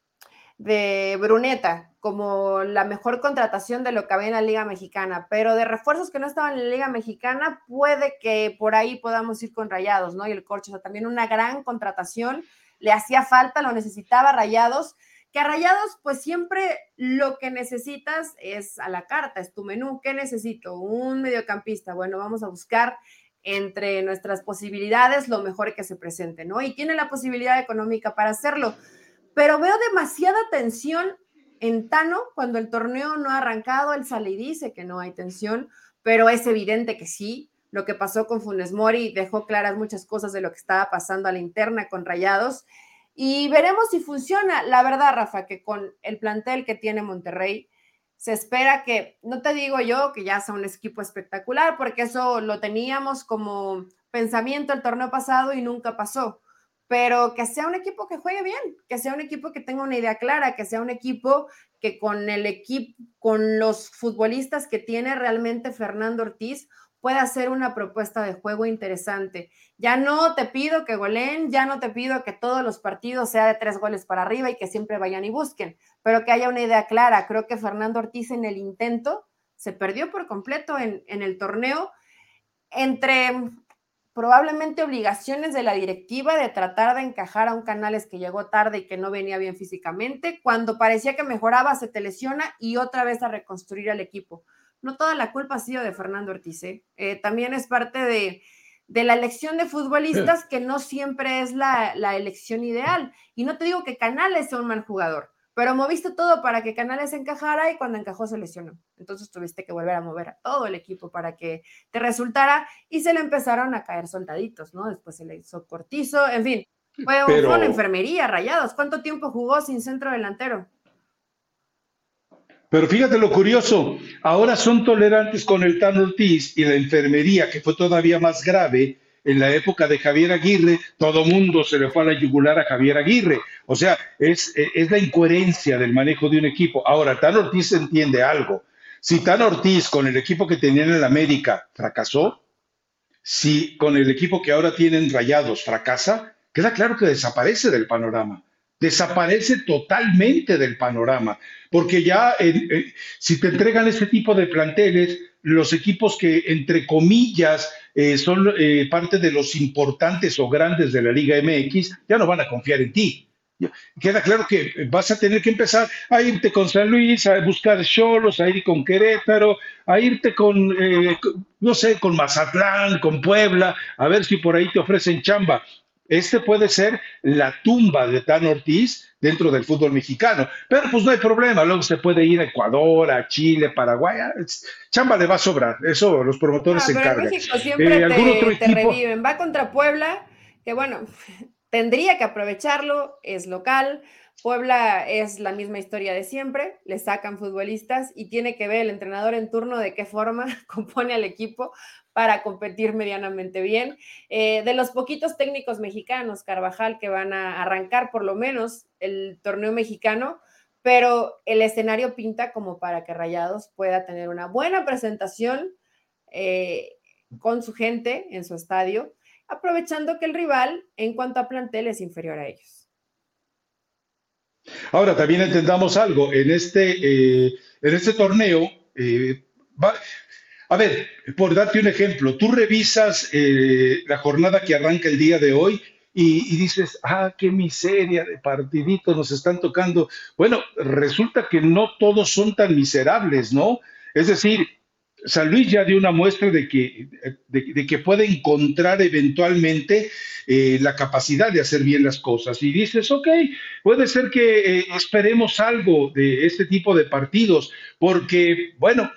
de Bruneta como la mejor contratación de lo que había en la Liga Mexicana, pero de refuerzos que no estaban en la Liga Mexicana, puede que por ahí podamos ir con Rayados, ¿no? Y el corcho, o sea, también una gran contratación, le hacía falta, lo necesitaba Rayados que a Rayados, pues siempre lo que necesitas es a la carta, es tu menú. ¿Qué necesito? Un mediocampista. Bueno, vamos a buscar entre nuestras posibilidades lo mejor que se presente, ¿no? Y tiene la posibilidad económica para hacerlo. Pero veo demasiada tensión en Tano cuando el torneo no ha arrancado. Él sale y dice que no hay tensión, pero es evidente que sí. Lo que pasó con Funes Mori dejó claras muchas cosas de lo que estaba pasando a la interna con Rayados. Y veremos si funciona. La verdad, Rafa, que con el plantel que tiene Monterrey, se espera que, no te digo yo que ya sea un equipo espectacular, porque eso lo teníamos como pensamiento el torneo pasado y nunca pasó, pero que sea un equipo que juegue bien, que sea un equipo que tenga una idea clara, que sea un equipo que con el equipo, con los futbolistas que tiene realmente Fernando Ortiz, pueda hacer una propuesta de juego interesante. Ya no te pido que goleen, ya no te pido que todos los partidos sea de tres goles para arriba y que siempre vayan y busquen, pero que haya una idea clara. Creo que Fernando Ortiz en el intento se perdió por completo en, en el torneo entre probablemente obligaciones de la directiva de tratar de encajar a un Canales que llegó tarde y que no venía bien físicamente, cuando parecía que mejoraba se te lesiona y otra vez a reconstruir al equipo no toda la culpa ha sido de Fernando Ortiz, ¿eh? Eh, también es parte de, la elección de futbolistas que no siempre es la, elección ideal. Y no te digo que Canales sea un mal jugador, pero moviste todo para que Canales encajara y cuando encajó se lesionó. Entonces tuviste que volver a mover a todo el equipo para que te resultara y se le empezaron a caer soldaditos, ¿no? Después se le hizo cortizo, en fin. Fue, fue una enfermería, rayados. ¿Cuánto tiempo jugó sin centro delantero? Pero fíjate lo curioso, ahora son tolerantes con el Tan Ortiz y la enfermería, que fue todavía más grave en la época de Javier Aguirre, todo mundo se le fue a la yugular a Javier Aguirre. O sea, es, es la incoherencia del manejo de un equipo. Ahora, Tan Ortiz entiende algo. Si Tan Ortiz con el equipo que tenía en el América fracasó, si con el equipo que ahora tienen rayados fracasa, queda claro que desaparece del panorama desaparece totalmente del panorama, porque ya eh, si te entregan ese tipo de planteles, los equipos que, entre comillas, eh, son eh, parte de los importantes o grandes de la Liga MX, ya no van a confiar en ti. Queda claro que vas a tener que empezar a irte con San Luis, a buscar Cholos, a ir con Querétaro, a irte con, no sé, con Mazatlán, con Puebla, a ver si por ahí te ofrecen chamba. Este puede ser la tumba de Tan Ortiz dentro del fútbol mexicano. Pero pues no hay problema, luego se puede ir a Ecuador, a Chile, Paraguay. Chamba le va a sobrar, eso los promotores se encargan. México siempre eh, te, reviven. Va contra Puebla, que bueno, tendría que aprovecharlo, es local. Puebla es la misma historia de siempre, le sacan futbolistas y tiene que ver el entrenador en turno de qué forma compone al equipo para competir medianamente bien. Eh, de los poquitos técnicos mexicanos, Carvajal, que van a arrancar por lo menos el torneo mexicano, pero el escenario pinta como para que Rayados pueda tener una buena presentación eh, con su gente en su estadio, aprovechando que el rival en cuanto a plantel es inferior a ellos. Ahora, también entendamos algo, en este, eh, en este torneo va, a ver, por darte un ejemplo, tú revisas eh, la jornada que arranca el día de hoy y, dices, ah, qué miseria de partiditos nos están tocando. Bueno, resulta que no todos son tan miserables, ¿no? Es decir, San Luis ya dio una muestra de que, de, que puede encontrar eventualmente eh, la capacidad de hacer bien las cosas. Y dices, ok, puede ser que eh, esperemos algo de este tipo de partidos, porque, bueno,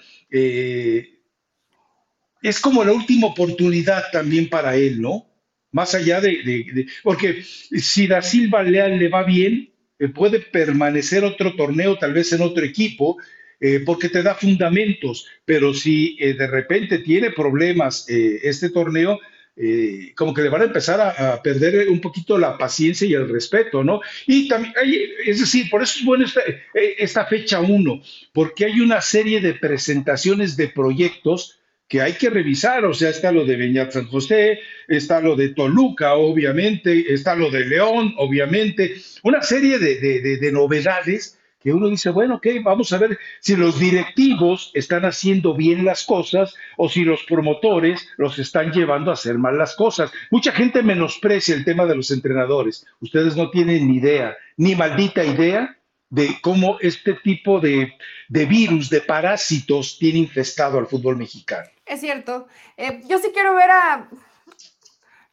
es como la última oportunidad también para él, ¿no? Más allá de, porque si Da Silva Leal le va bien, eh, puede permanecer otro torneo, tal vez en otro equipo, eh, porque te da fundamentos, pero si eh, de repente tiene problemas este torneo, como que le van a empezar a, perder un poquito la paciencia y el respeto, ¿no? Y también, es decir, por eso es bueno esta, esta fecha 1, porque hay una serie de presentaciones de proyectos que hay que revisar, o sea, está lo de Beñat San José, está lo de Toluca, obviamente, está lo de León, obviamente, una serie de, novedades que uno dice, bueno, ok, vamos a ver si los directivos están haciendo bien las cosas o si los promotores los están llevando a hacer mal las cosas. Mucha gente menosprecia el tema de los entrenadores. Ustedes no tienen ni idea, ni maldita idea de cómo este tipo de, virus, de parásitos, tiene infestado al fútbol mexicano. Es cierto. Eh, yo sí quiero ver a,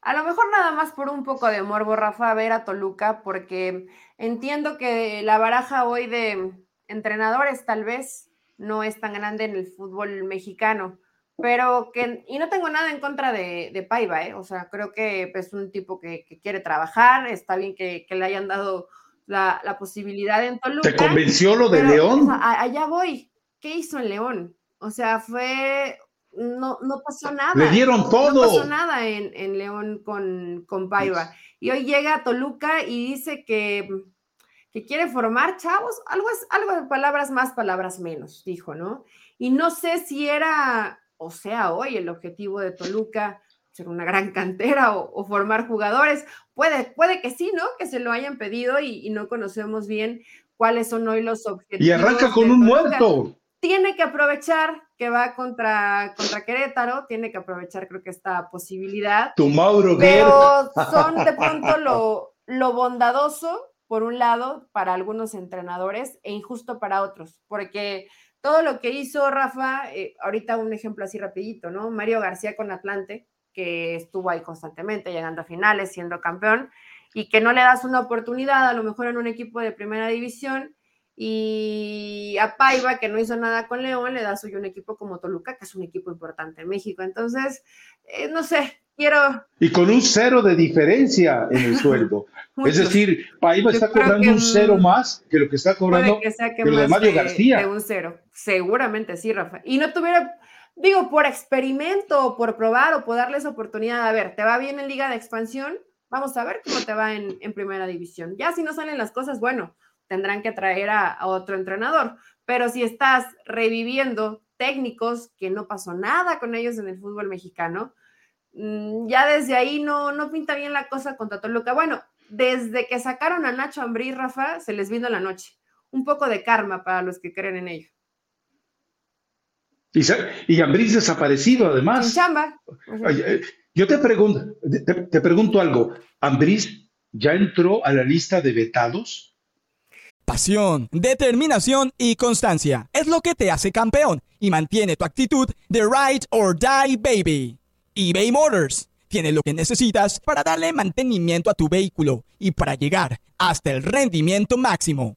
a lo mejor nada más por un poco de morbo, Rafa, ver a Toluca, porque entiendo que la baraja hoy de entrenadores tal vez no es tan grande en el fútbol mexicano, pero que, y no tengo nada en contra de, de Paiva, ¿eh? o sea, creo que es un tipo que, quiere trabajar, está bien que le hayan dado la, posibilidad en Toluca. ¿Te convenció lo de León? allá voy. ¿Qué hizo en León? O sea, fue. No, no pasó nada. Le dieron todo. No pasó nada en, León con, con Paiva. Y hoy llega a Toluca y dice que, que quiere formar chavos. Algo es algo de palabras más, palabras menos, dijo, ¿no? Y no sé si era, o sea, hoy el objetivo de Toluca ser una gran cantera o, formar jugadores. Puede, puede que sí, ¿no? Que se lo hayan pedido y, no conocemos bien cuáles son hoy los objetivos. Y arranca con un muerto. Tiene que aprovechar que va contra, contra Querétaro, tiene que aprovechar creo que esta posibilidad. Tu Mauro Pero son de pronto lo, lo bondadoso, por un lado, para algunos entrenadores e injusto para otros, porque todo lo que hizo Rafa, eh, ahorita un ejemplo así rapidito, ¿no? Mario García con Atlante, que estuvo ahí constantemente, llegando a finales, siendo campeón, y que no le das una oportunidad, a lo mejor en un equipo de primera división, y a Paiva, que no hizo nada con León, le das hoy un equipo como Toluca, que es un equipo importante en México. Entonces, eh, no sé, quiero... Y con un cero de diferencia en el sueldo. es decir, Paiva está cobrando un cero más que lo que está cobrando que, que, lo de Mario García. De un cero, seguramente sí, Rafa. Y no tuviera digo, por experimento, por probar o por darles oportunidad. A ver, ¿te va bien en Liga de Expansión? Vamos a ver cómo te va en, Primera División. Ya si no salen las cosas, bueno, tendrán que traer a, otro entrenador. Pero si estás reviviendo técnicos que no pasó nada con ellos en el fútbol mexicano, mm, ya desde ahí no, no pinta bien la cosa contra Toluca. Bueno, desde que sacaron a Nacho Ambrí, Rafa, se les vino la noche. Un poco de karma para los que creen en ello. Y, desaparecido, además. chamba. Eh, yo te pregunto, te, pregunto algo. ¿Ambriz ya entró a la lista de vetados? Pasión, determinación y constancia es lo que te hace campeón y mantiene tu actitud de ride or die baby. eBay Motors tiene lo que necesitas para darle mantenimiento a tu vehículo y para llegar hasta el rendimiento máximo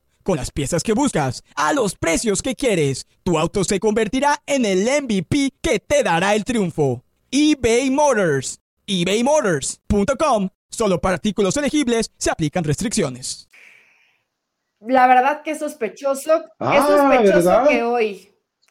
Con las piezas que buscas, a los precios que quieres, tu auto se convertirá en el MVP que te dará el triunfo. eBay Motors. ebaymotors.com. Solo para artículos elegibles se aplican restricciones. La verdad que es sospechoso, es ah, sospechoso que hoy,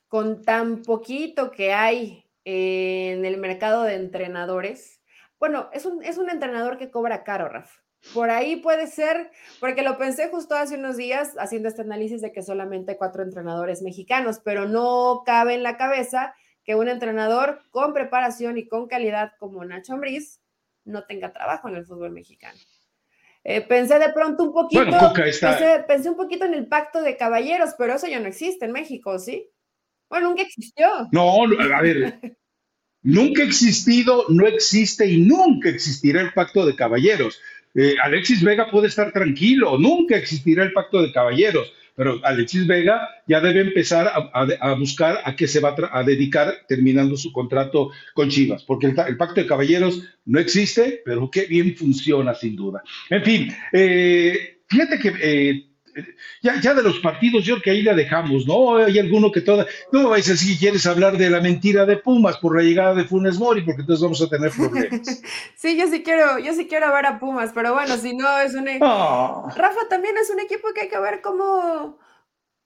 con tan poquito que hay en el mercado de entrenadores, bueno, es un, es un entrenador que cobra caro, Raf. Por ahí puede ser, porque lo pensé justo hace unos días haciendo este análisis de que solamente cuatro entrenadores mexicanos, pero no cabe en la cabeza que un entrenador con preparación y con calidad como Nacho Ambriz no tenga trabajo en el fútbol mexicano. Eh, pensé de pronto un poquito, pensé, un poquito en el pacto de caballeros, pero eso ya no existe en México, ¿sí? Bueno, nunca existió. No, a ver, Nunca ha existido, no existe y nunca existirá el pacto de caballeros. Eh, Alexis Vega puede estar tranquilo, nunca existirá el pacto de caballeros, pero Alexis Vega ya debe empezar a, buscar a qué se va a, dedicar terminando su contrato con Chivas, porque el, pacto de caballeros no existe, pero qué bien funciona sin duda. En fin, eh, fíjate que eh, ya, ya de los partidos, yo creo que ahí la dejamos, ¿no? Hay alguno que toda. No me vais a decir quieres hablar de la mentira de Pumas por la llegada de Funes Mori, porque entonces vamos a tener problemas. sí, yo sí quiero, yo sí quiero ver a Pumas, pero bueno, si no es un. Ah. Rafa también es un equipo que hay que ver cómo.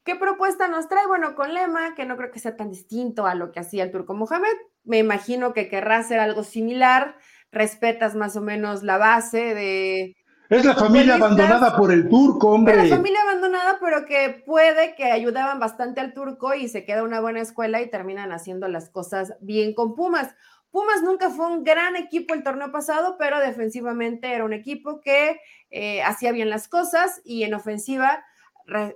¿Qué propuesta nos trae? Bueno, con Lema, que no creo que sea tan distinto a lo que hacía el Turco Mohamed. Me imagino que querrá hacer algo similar. Respetas más o menos la base de, es la familia abandonada por el turco, hombre. la familia abandonada, pero que puede que ayudaban bastante al turco y se queda una buena escuela y terminan haciendo las cosas bien con Pumas. Pumas nunca fue un gran equipo el torneo pasado, pero defensivamente era un equipo que eh, hacía bien las cosas y en ofensiva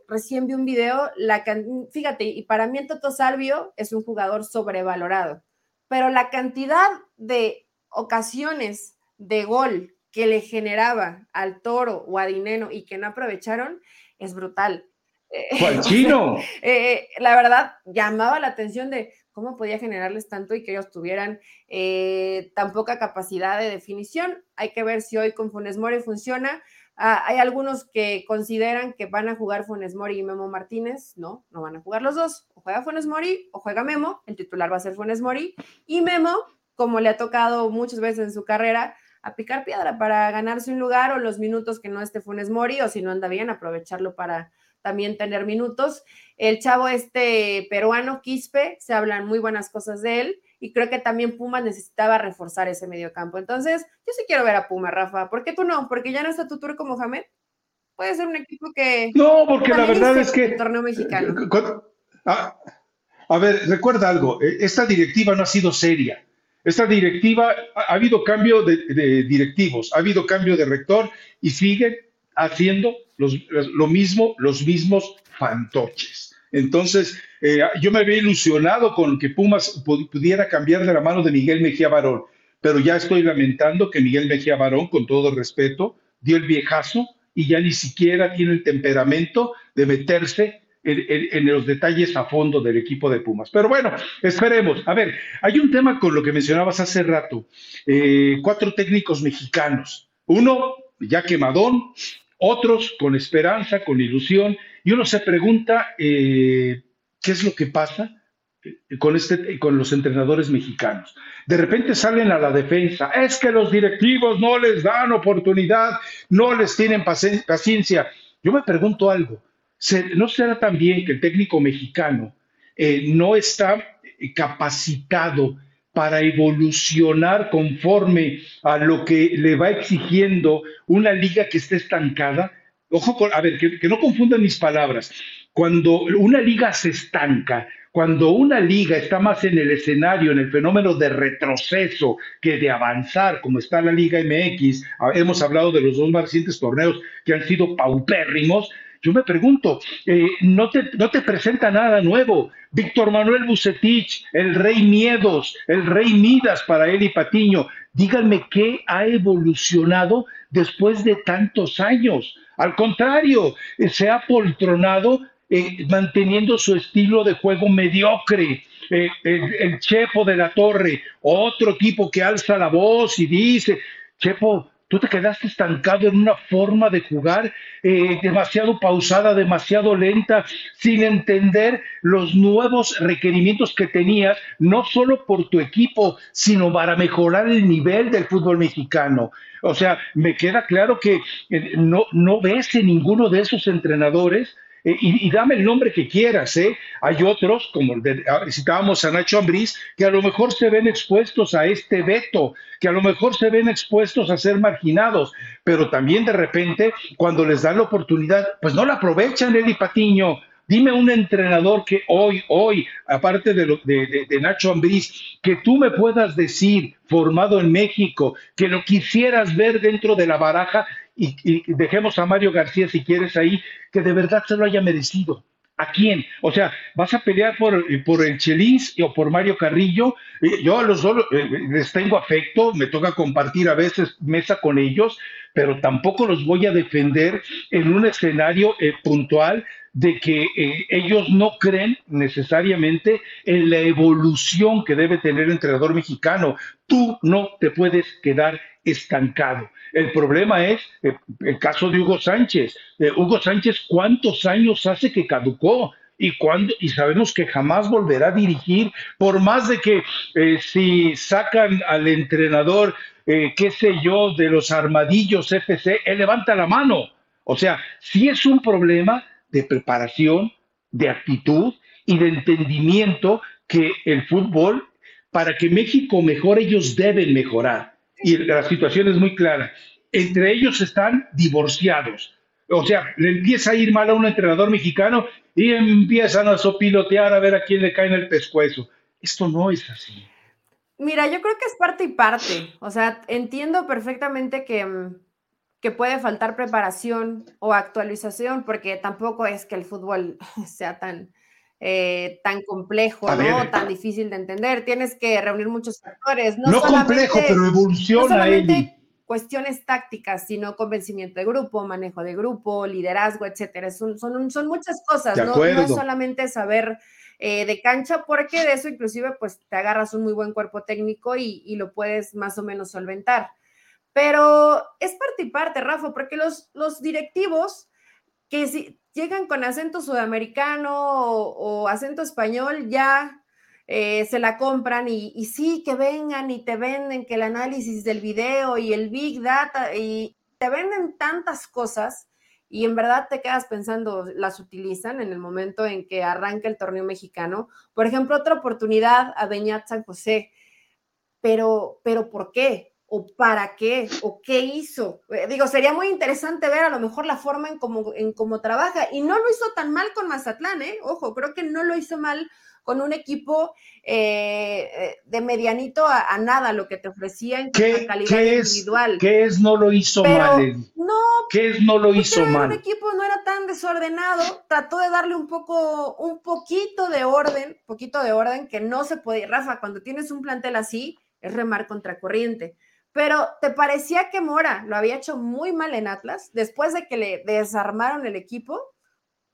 recién vi un video, la fíjate, y para mí el Toto Salvio es un jugador sobrevalorado, pero la cantidad de ocasiones de gol que le generaba al toro o a Dineno y que no aprovecharon es brutal. ¿Cuál chino? Eh, eh, la verdad, llamaba la atención de cómo podía generarles tanto y que ellos tuvieran eh, tan poca capacidad de definición. Hay que ver si hoy con Funes Mori funciona. Ah, hay algunos que consideran que van a jugar Funes Mori y Memo Martínez. No, no van a jugar los dos. O juega Funes Mori o juega Memo. El titular va a ser Funes Mori. Y Memo, como le ha tocado muchas veces en su carrera, a picar piedra para ganarse un lugar o los minutos que no esté Funes Mori o si no anda bien, aprovecharlo para también tener minutos. El chavo este peruano, Quispe, se hablan muy buenas cosas de él y creo que también Puma necesitaba reforzar ese medio campo. Entonces, yo sí quiero ver a Puma, Rafa. ¿Por qué tú no? Porque ya no está tu turco Mohamed. Puede ser un equipo que... No, porque la verdad es que... torneo mexicano. Ah, a ver, recuerda algo, eh, esta directiva no ha sido seria. Esta directiva, ha, habido cambio de, directivos, ha habido cambio de rector y siguen haciendo lo mismo, los mismos fantoches. Entonces, eh, yo me había ilusionado con que Pumas pudiera cambiar de la mano de Miguel Mejía Barón, pero ya estoy lamentando que Miguel Mejía Barón, con todo respeto, dio el viejazo y ya ni siquiera tiene el temperamento de meterse en, los detalles a fondo del equipo de Pumas. Pero bueno, esperemos. A ver, hay un tema con lo que mencionabas hace rato. Eh, cuatro técnicos mexicanos. Uno, ya quemadón, otros con esperanza, con ilusión, y uno se pregunta eh, qué es lo que pasa eh, con, este, con los entrenadores mexicanos. De repente salen a la defensa, es que los directivos no les dan oportunidad, no les tienen paciencia. Yo me pregunto algo, ¿no será también que el técnico mexicano eh, no está capacitado para evolucionar conforme a lo que le va exigiendo una liga que esté estancada? Ojo, con, a ver, que, que no confundan mis palabras. Cuando una liga se estanca, cuando una liga está más en el escenario, en el fenómeno de retroceso que de avanzar, como está la Liga MX, hemos hablado de los dos más recientes torneos que han sido paupérrimos, yo me pregunto, eh, no, te, no te presenta nada nuevo. Víctor Manuel Bucetich, el rey Miedos, el rey Midas para él y Patiño. Díganme qué ha evolucionado después de tantos años. Al contrario, eh, se ha poltronado eh, manteniendo su estilo de juego mediocre. el, el Chepo de la Torre, otro tipo que alza la voz y dice, Chepo, Tú te quedaste estancado en una forma de jugar eh, demasiado pausada, demasiado lenta, sin entender los nuevos requerimientos que tenías, no solo por tu equipo, sino para mejorar el nivel del fútbol mexicano. O sea, me queda claro que eh, no, no ves en ninguno de esos entrenadores eh, y, dame el nombre que quieras, ¿eh? Hay otros, como ah, citábamos a Nacho Ambriz, que a lo mejor se ven expuestos a este veto, que a lo mejor se ven expuestos a ser marginados, pero también de repente, cuando les dan la oportunidad, pues no la aprovechan, Eli Patiño. Dime un entrenador que hoy, hoy, aparte de, de, de, Nacho Ambriz, que tú me puedas decir, formado en México, que lo quisieras ver dentro de la baraja y, dejemos a Mario García, si quieres, ahí, que de verdad se lo haya merecido. ¿A quién? O sea, ¿vas a pelear por, por el Chelis o por Mario Carrillo? Eh, yo a los dos eh, les tengo afecto, me toca compartir a veces mesa con ellos, pero tampoco los voy a defender en un escenario eh, puntual de que ellos no creen necesariamente en la evolución que debe tener el entrenador mexicano. Tú no te puedes quedar estancado. El problema es eh, el caso de Hugo Sánchez. Eh, Hugo Sánchez, ¿cuántos años hace que caducó? Y, cuando, y sabemos que jamás volverá a dirigir, por más de que eh, si sacan al entrenador, qué sé yo, de los armadillos FC, él levanta la mano. O sea, sí es un problema de preparación, de actitud y de entendimiento que el fútbol, para que México mejore, ellos deben mejorar y la situación es muy clara. Entre ellos están divorciados. O sea, le empieza a ir mal a un entrenador mexicano y empiezan a sopilotear a ver a quién le cae en el pescuezo. Esto no es así. Mira, yo creo que es parte y parte. O sea, entiendo perfectamente que, mm, que puede faltar preparación o actualización, porque tampoco es que el fútbol sea tan, eh, tan complejo, ¿no? Tan difícil de entender. Tienes que reunir muchos factores. No, complejo, pero evoluciona. No solamente cuestiones tácticas, sino convencimiento de grupo, manejo de grupo, liderazgo, etcétera. Son, son, son muchas cosas, ¿no? no solamente saber eh, de cancha, porque de eso inclusive pues te agarras un muy buen cuerpo técnico y, y lo puedes más o menos solventar. Pero es parte y parte, Rafa, porque los, los directivos que si, llegan con acento sudamericano o, acento español, ya eh, se la compran y, sí, que vengan y te venden que el análisis del video y el big data y te venden tantas cosas y en verdad te quedas pensando, las utilizan en el momento en que arranca el torneo mexicano. Por ejemplo, otra oportunidad a Beñat San José, pero, pero ¿por qué? O para qué o qué hizo. Eh, digo, sería muy interesante ver a lo mejor la forma en cómo, en cómo trabaja. Y no lo hizo tan mal con Mazatlán, ¿eh? Ojo, creo que no lo hizo mal con un equipo eh, eh, de medianito a, nada lo que te ofrecía en calidad individual. ¿Qué es no lo hizo mal? No, ¿qué es no lo hizo mal? El equipo no era tan desordenado, trató de darle un poco, un poquito de orden, poquito de orden que no se podía. Rafa, cuando tienes un plantel así, es remar contracorriente pero ¿te parecía que Mora lo había hecho muy mal en Atlas después de que le desarmaron el equipo?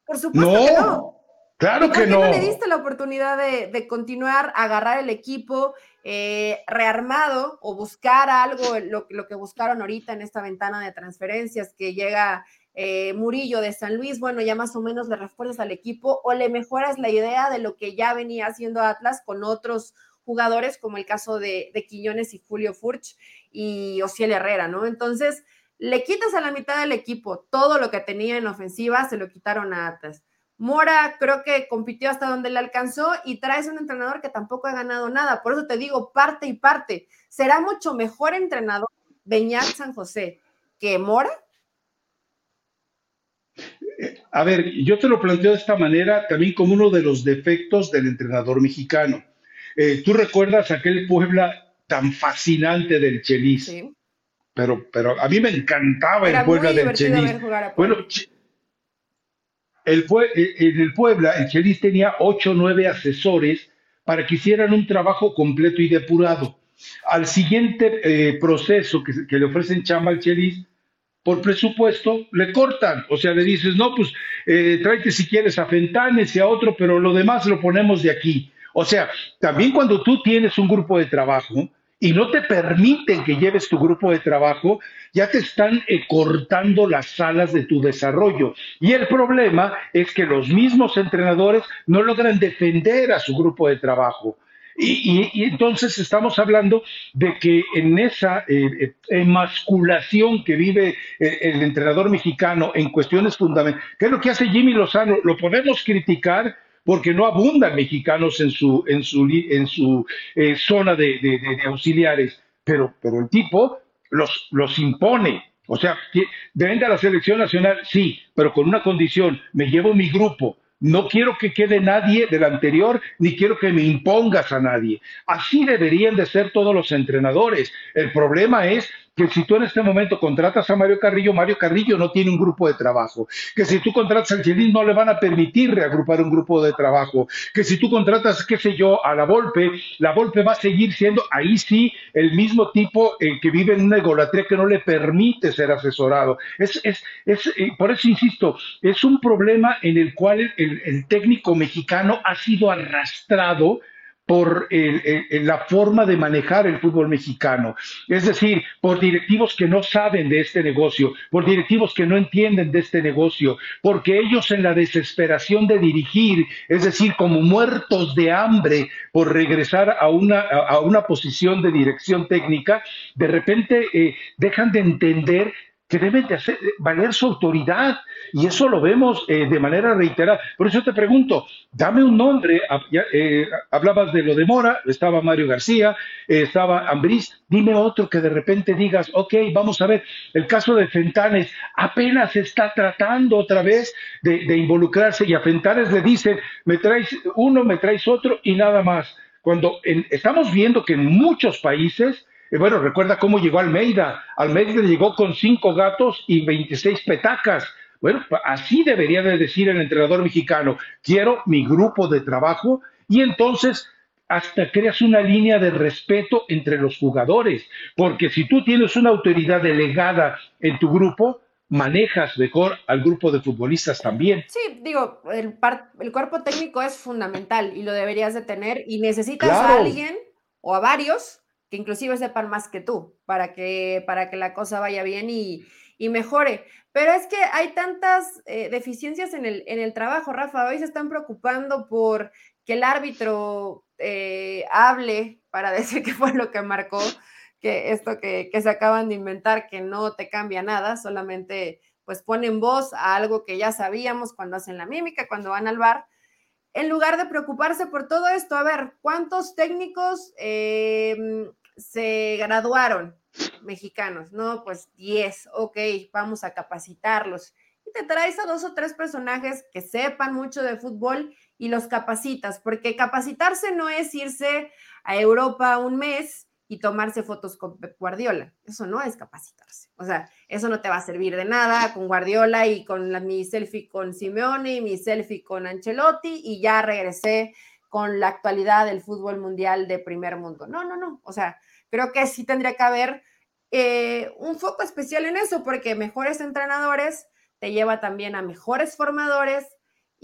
Por supuesto que no. Claro que no. no le diste la oportunidad de, continuar, agarrar el equipo eh, rearmado o buscar algo, lo, que buscaron ahorita en esta ventana de transferencias que llega eh, Murillo de San Luis? Bueno, ya más o menos le refuerzas al equipo o le mejoras la idea de lo que ya venía haciendo Atlas con otros jugadores, como el caso de, de Quiñones y Julio Furch y Ociel Herrera, ¿no? Entonces, le quitas a la mitad del equipo todo lo que tenía en ofensiva, se lo quitaron a Atlas. Mora creo que compitió hasta donde le alcanzó y traes un entrenador que tampoco ha ganado nada. Por eso te digo, parte y parte. ¿Será mucho mejor entrenador Beñat San José que Mora? A ver, yo te lo planteo de esta manera también como uno de los defectos del entrenador mexicano. Eh, ¿Tú recuerdas aquel Puebla tan fascinante del Chelis. Pero, pero a mí me encantaba el Puebla del Chelis. Bueno, el, en el Puebla, el Chelis tenía ocho o nueve asesores para que hicieran un trabajo completo y depurado. Al siguiente eh, proceso que, que, le ofrecen chamba al Chelis, por presupuesto, le cortan. O sea, le dices, no, pues eh, tráete si quieres a Fentanes y a otro, pero lo demás lo ponemos de aquí. O sea, también cuando tú tienes un grupo de trabajo y no te permiten que lleves tu grupo de trabajo, ya te están eh, cortando las alas de tu desarrollo. Y el problema es que los mismos entrenadores no logran defender a su grupo de trabajo. Y, entonces estamos hablando de que en esa eh, eh, emasculación que vive el entrenador mexicano en cuestiones fundamentales, ¿qué es lo que hace Jimmy Lozano? Lo podemos criticar, porque no abundan mexicanos en su, en su, en su eh, zona de, auxiliares, pero, pero el tipo los, los impone. O sea, venga a la selección nacional, sí, pero con una condición, me llevo mi grupo, no quiero que quede nadie del anterior, ni quiero que me impongas a nadie. Así deberían de ser todos los entrenadores. El problema es que si tú en este momento contratas a Mario Carrillo, Mario Carrillo no tiene un grupo de trabajo, que si tú contratas al Chelín no le van a permitir reagrupar un grupo de trabajo, que si tú contratas, qué sé yo, a la Volpe, la Volpe va a seguir siendo ahí sí el mismo tipo eh, que vive en una egolatría que no le permite ser asesorado. Es, es, es eh, por eso insisto, es un problema en el cual el técnico mexicano ha sido arrastrado por la forma de manejar el fútbol mexicano. Es decir, por directivos que no saben de este negocio, por directivos que no entienden de este negocio, porque ellos en la desesperación de dirigir, es decir, como muertos de hambre por regresar a una, a una posición de dirección técnica, de repente eh, dejan de entender que deben de hacer valer su autoridad. Y eso lo vemos eh, de manera reiterada. Por eso te pregunto, dame un nombre. Eh, hablabas de lo de Mora, estaba Mario García, eh, estaba Ambriz. Dime otro que de repente digas, ok, vamos a ver, el caso de Fentanes apenas está tratando otra vez de, involucrarse y a Fentanes le dicen, me traes uno, me traes otro y nada más. Cuando estamos viendo que en muchos países bueno, recuerda cómo llegó Almeida. Almeida llegó con cinco gatos y 26 petacas. Bueno, así debería de decir el entrenador mexicano, quiero mi grupo de trabajo y entonces hasta creas una línea de respeto entre los jugadores, porque si tú tienes una autoridad delegada en tu grupo, manejas mejor al grupo de futbolistas también. Sí, digo, el, el cuerpo técnico es fundamental y lo deberías de tener y necesitas a alguien o a varios que inclusive sepan más que tú, para que, para que la cosa vaya bien y, mejore. Pero es que hay tantas eh, deficiencias en el, en el trabajo, Rafa. Hoy se están preocupando por que el árbitro eh, hable para decir qué fue lo que marcó, que esto que, que, se acaban de inventar, que no te cambia nada, solamente pues ponen voz a algo que ya sabíamos cuando hacen la mímica, cuando van al bar en lugar de preocuparse por todo esto, a ver, ¿cuántos técnicos em, se graduaron mexicanos? No, pues 10, ok, vamos a capacitarlos. Y te traes a dos o tres personajes que sepan mucho de fútbol y los capacitas, porque capacitarse no es irse a Europa un mes y tomarse fotos con Guardiola. Eso no es capacitarse. O sea, eso no te va a servir de nada con Guardiola y con la, mi selfie con Simeone y mi selfie con Ancelotti y ya regresé con la actualidad del fútbol mundial de primer mundo. No, no, no. O sea, creo que sí tendría que haber eh, un foco especial en eso porque mejores entrenadores te lleva también a mejores formadores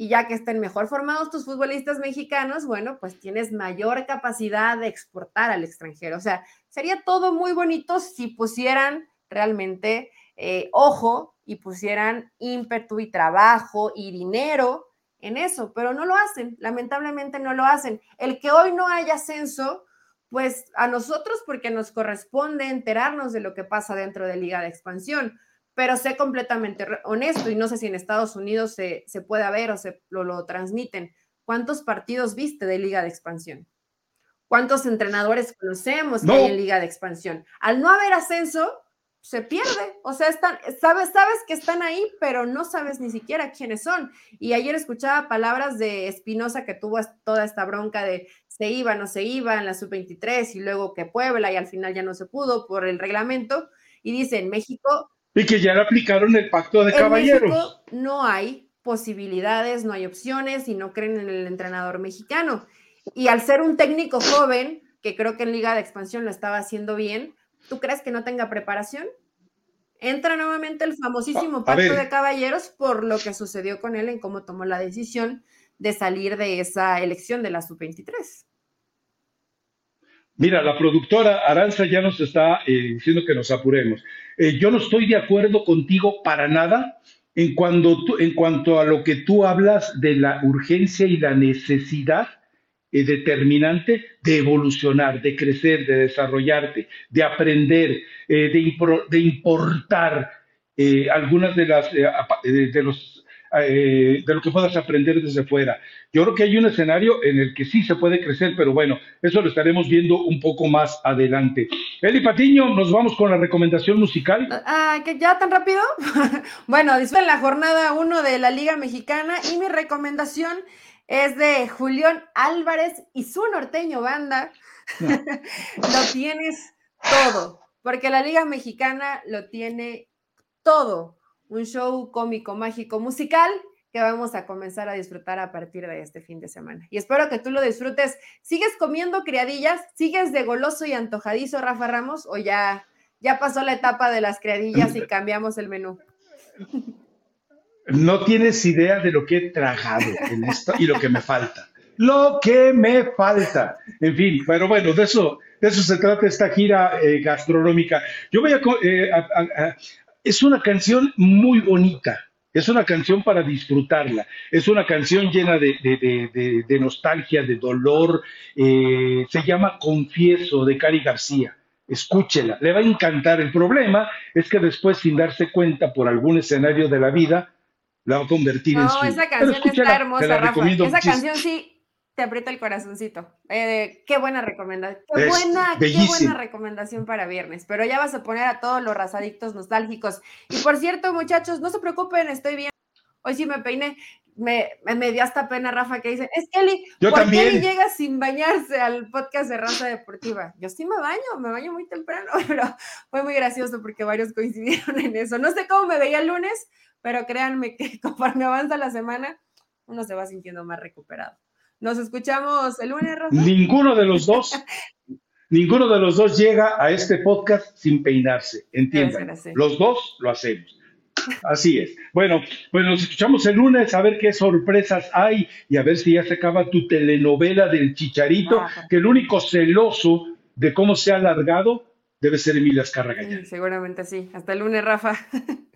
y ya que estén mejor formados tus futbolistas mexicanos, bueno, pues tienes mayor capacidad de exportar al extranjero. O sea, sería todo muy bonito si pusieran realmente eh, ojo y pusieran ímpetu y trabajo y dinero en eso, pero no lo hacen, lamentablemente no lo hacen. El que hoy no haya ascenso, pues a nosotros porque nos corresponde enterarnos de lo que pasa dentro de Liga de Expansión pero sé completamente honesto y no sé si en Estados Unidos se, se pueda ver o se lo, lo transmiten. ¿Cuántos partidos viste de Liga de Expansión? ¿Cuántos entrenadores conocemos que hay en Liga de Expansión? Al no haber ascenso, se pierde. O sea, están, sabes, sabes que están ahí, pero no sabes ni siquiera quiénes son. Y ayer escuchaba palabras de Espinosa que tuvo toda esta bronca de se iba, no se iba en la sub-23 y luego que Puebla y al final ya no se pudo por el reglamento. Y dice, en México y que ya le aplicaron el pacto de caballeros. no hay posibilidades, no hay opciones y no creen en el entrenador mexicano. Y al ser un técnico joven, que creo que en Liga de Expansión lo estaba haciendo bien, ¿tú crees que no tenga preparación? Entra nuevamente el famosísimo pacto de caballeros por lo que sucedió con él en cómo tomó la decisión de salir de esa elección de la sub-23. Mira, la productora Aranza ya nos está eh, diciendo que nos apuremos. Eh, yo no estoy de acuerdo contigo para nada en, cuanto a lo que tú hablas de la urgencia y la necesidad eh, determinante de evolucionar, de crecer, de desarrollarte, de aprender, de, de, importar algunas de las de los eh, de lo que puedas aprender desde fuera. Yo creo que hay un escenario en el que sí se puede crecer, pero bueno, eso lo estaremos viendo un poco más adelante. Eli Patiño, nos vamos con la recomendación musical. Ah, ¿que ya tan rápido? bueno, disfruten la jornada 1 de la Liga Mexicana y mi recomendación es de Julián Álvarez y su norteño banda. lo tienes todo porque la Liga Mexicana lo tiene todo, un show cómico, mágico, musical que vamos a comenzar a disfrutar a partir de este fin de semana. Y espero que tú lo disfrutes. ¿Sigues comiendo criadillas? ¿Sigues de goloso y antojadizo, Rafa Ramos? ¿O ya, ya pasó la etapa de las criadillas y cambiamos el menú? No tienes idea de lo que he tragado en esto y lo que me falta. Lo que me falta. En fin, pero bueno, de eso, de eso se trata esta gira eh, gastronómica. Yo voy eh, a, Es una canción muy bonita es una canción para disfrutarla, es una canción llena de, nostalgia, de dolor, eh, se llama Confieso de Cari García. Escúchela, le va a encantar. El problema es que después, sin darse cuenta por algún escenario de la vida, la va a convertir en su... No, esa canción está hermosa, Rafa. Esa canción sí te aprieta el corazoncito. Eh, qué buena recomendación. Qué buena, qué buena recomendación para viernes. Pero ya vas a poner a todos los razadictos nostálgicos. Y por cierto, muchachos, no se preocupen, estoy bien. Hoy sí me peiné. Me, me, dio hasta pena, Rafa, que dice, es Kelly, Yo ¿por también. Kelly llega sin bañarse al podcast de Raza Deportiva? Yo sí me baño, me baño muy temprano, pero fue muy gracioso porque varios coincidieron en eso. No sé cómo me veía el lunes, pero créanme que conforme avanza la semana, uno se va sintiendo más recuperado. Nos escuchamos el lunes, Rafa. Ninguno de los dos, ninguno de los dos llega a este podcast sin peinarse, entiendan. Los dos lo hacemos. Así es. Bueno, pues nos escuchamos el lunes a ver qué sorpresas hay y a ver si ya se acaba tu telenovela del chicharito, ah, que el único celoso de cómo se ha alargado debe ser Emilia Azcárraga. Seguramente sí. Hasta el lunes, Rafa.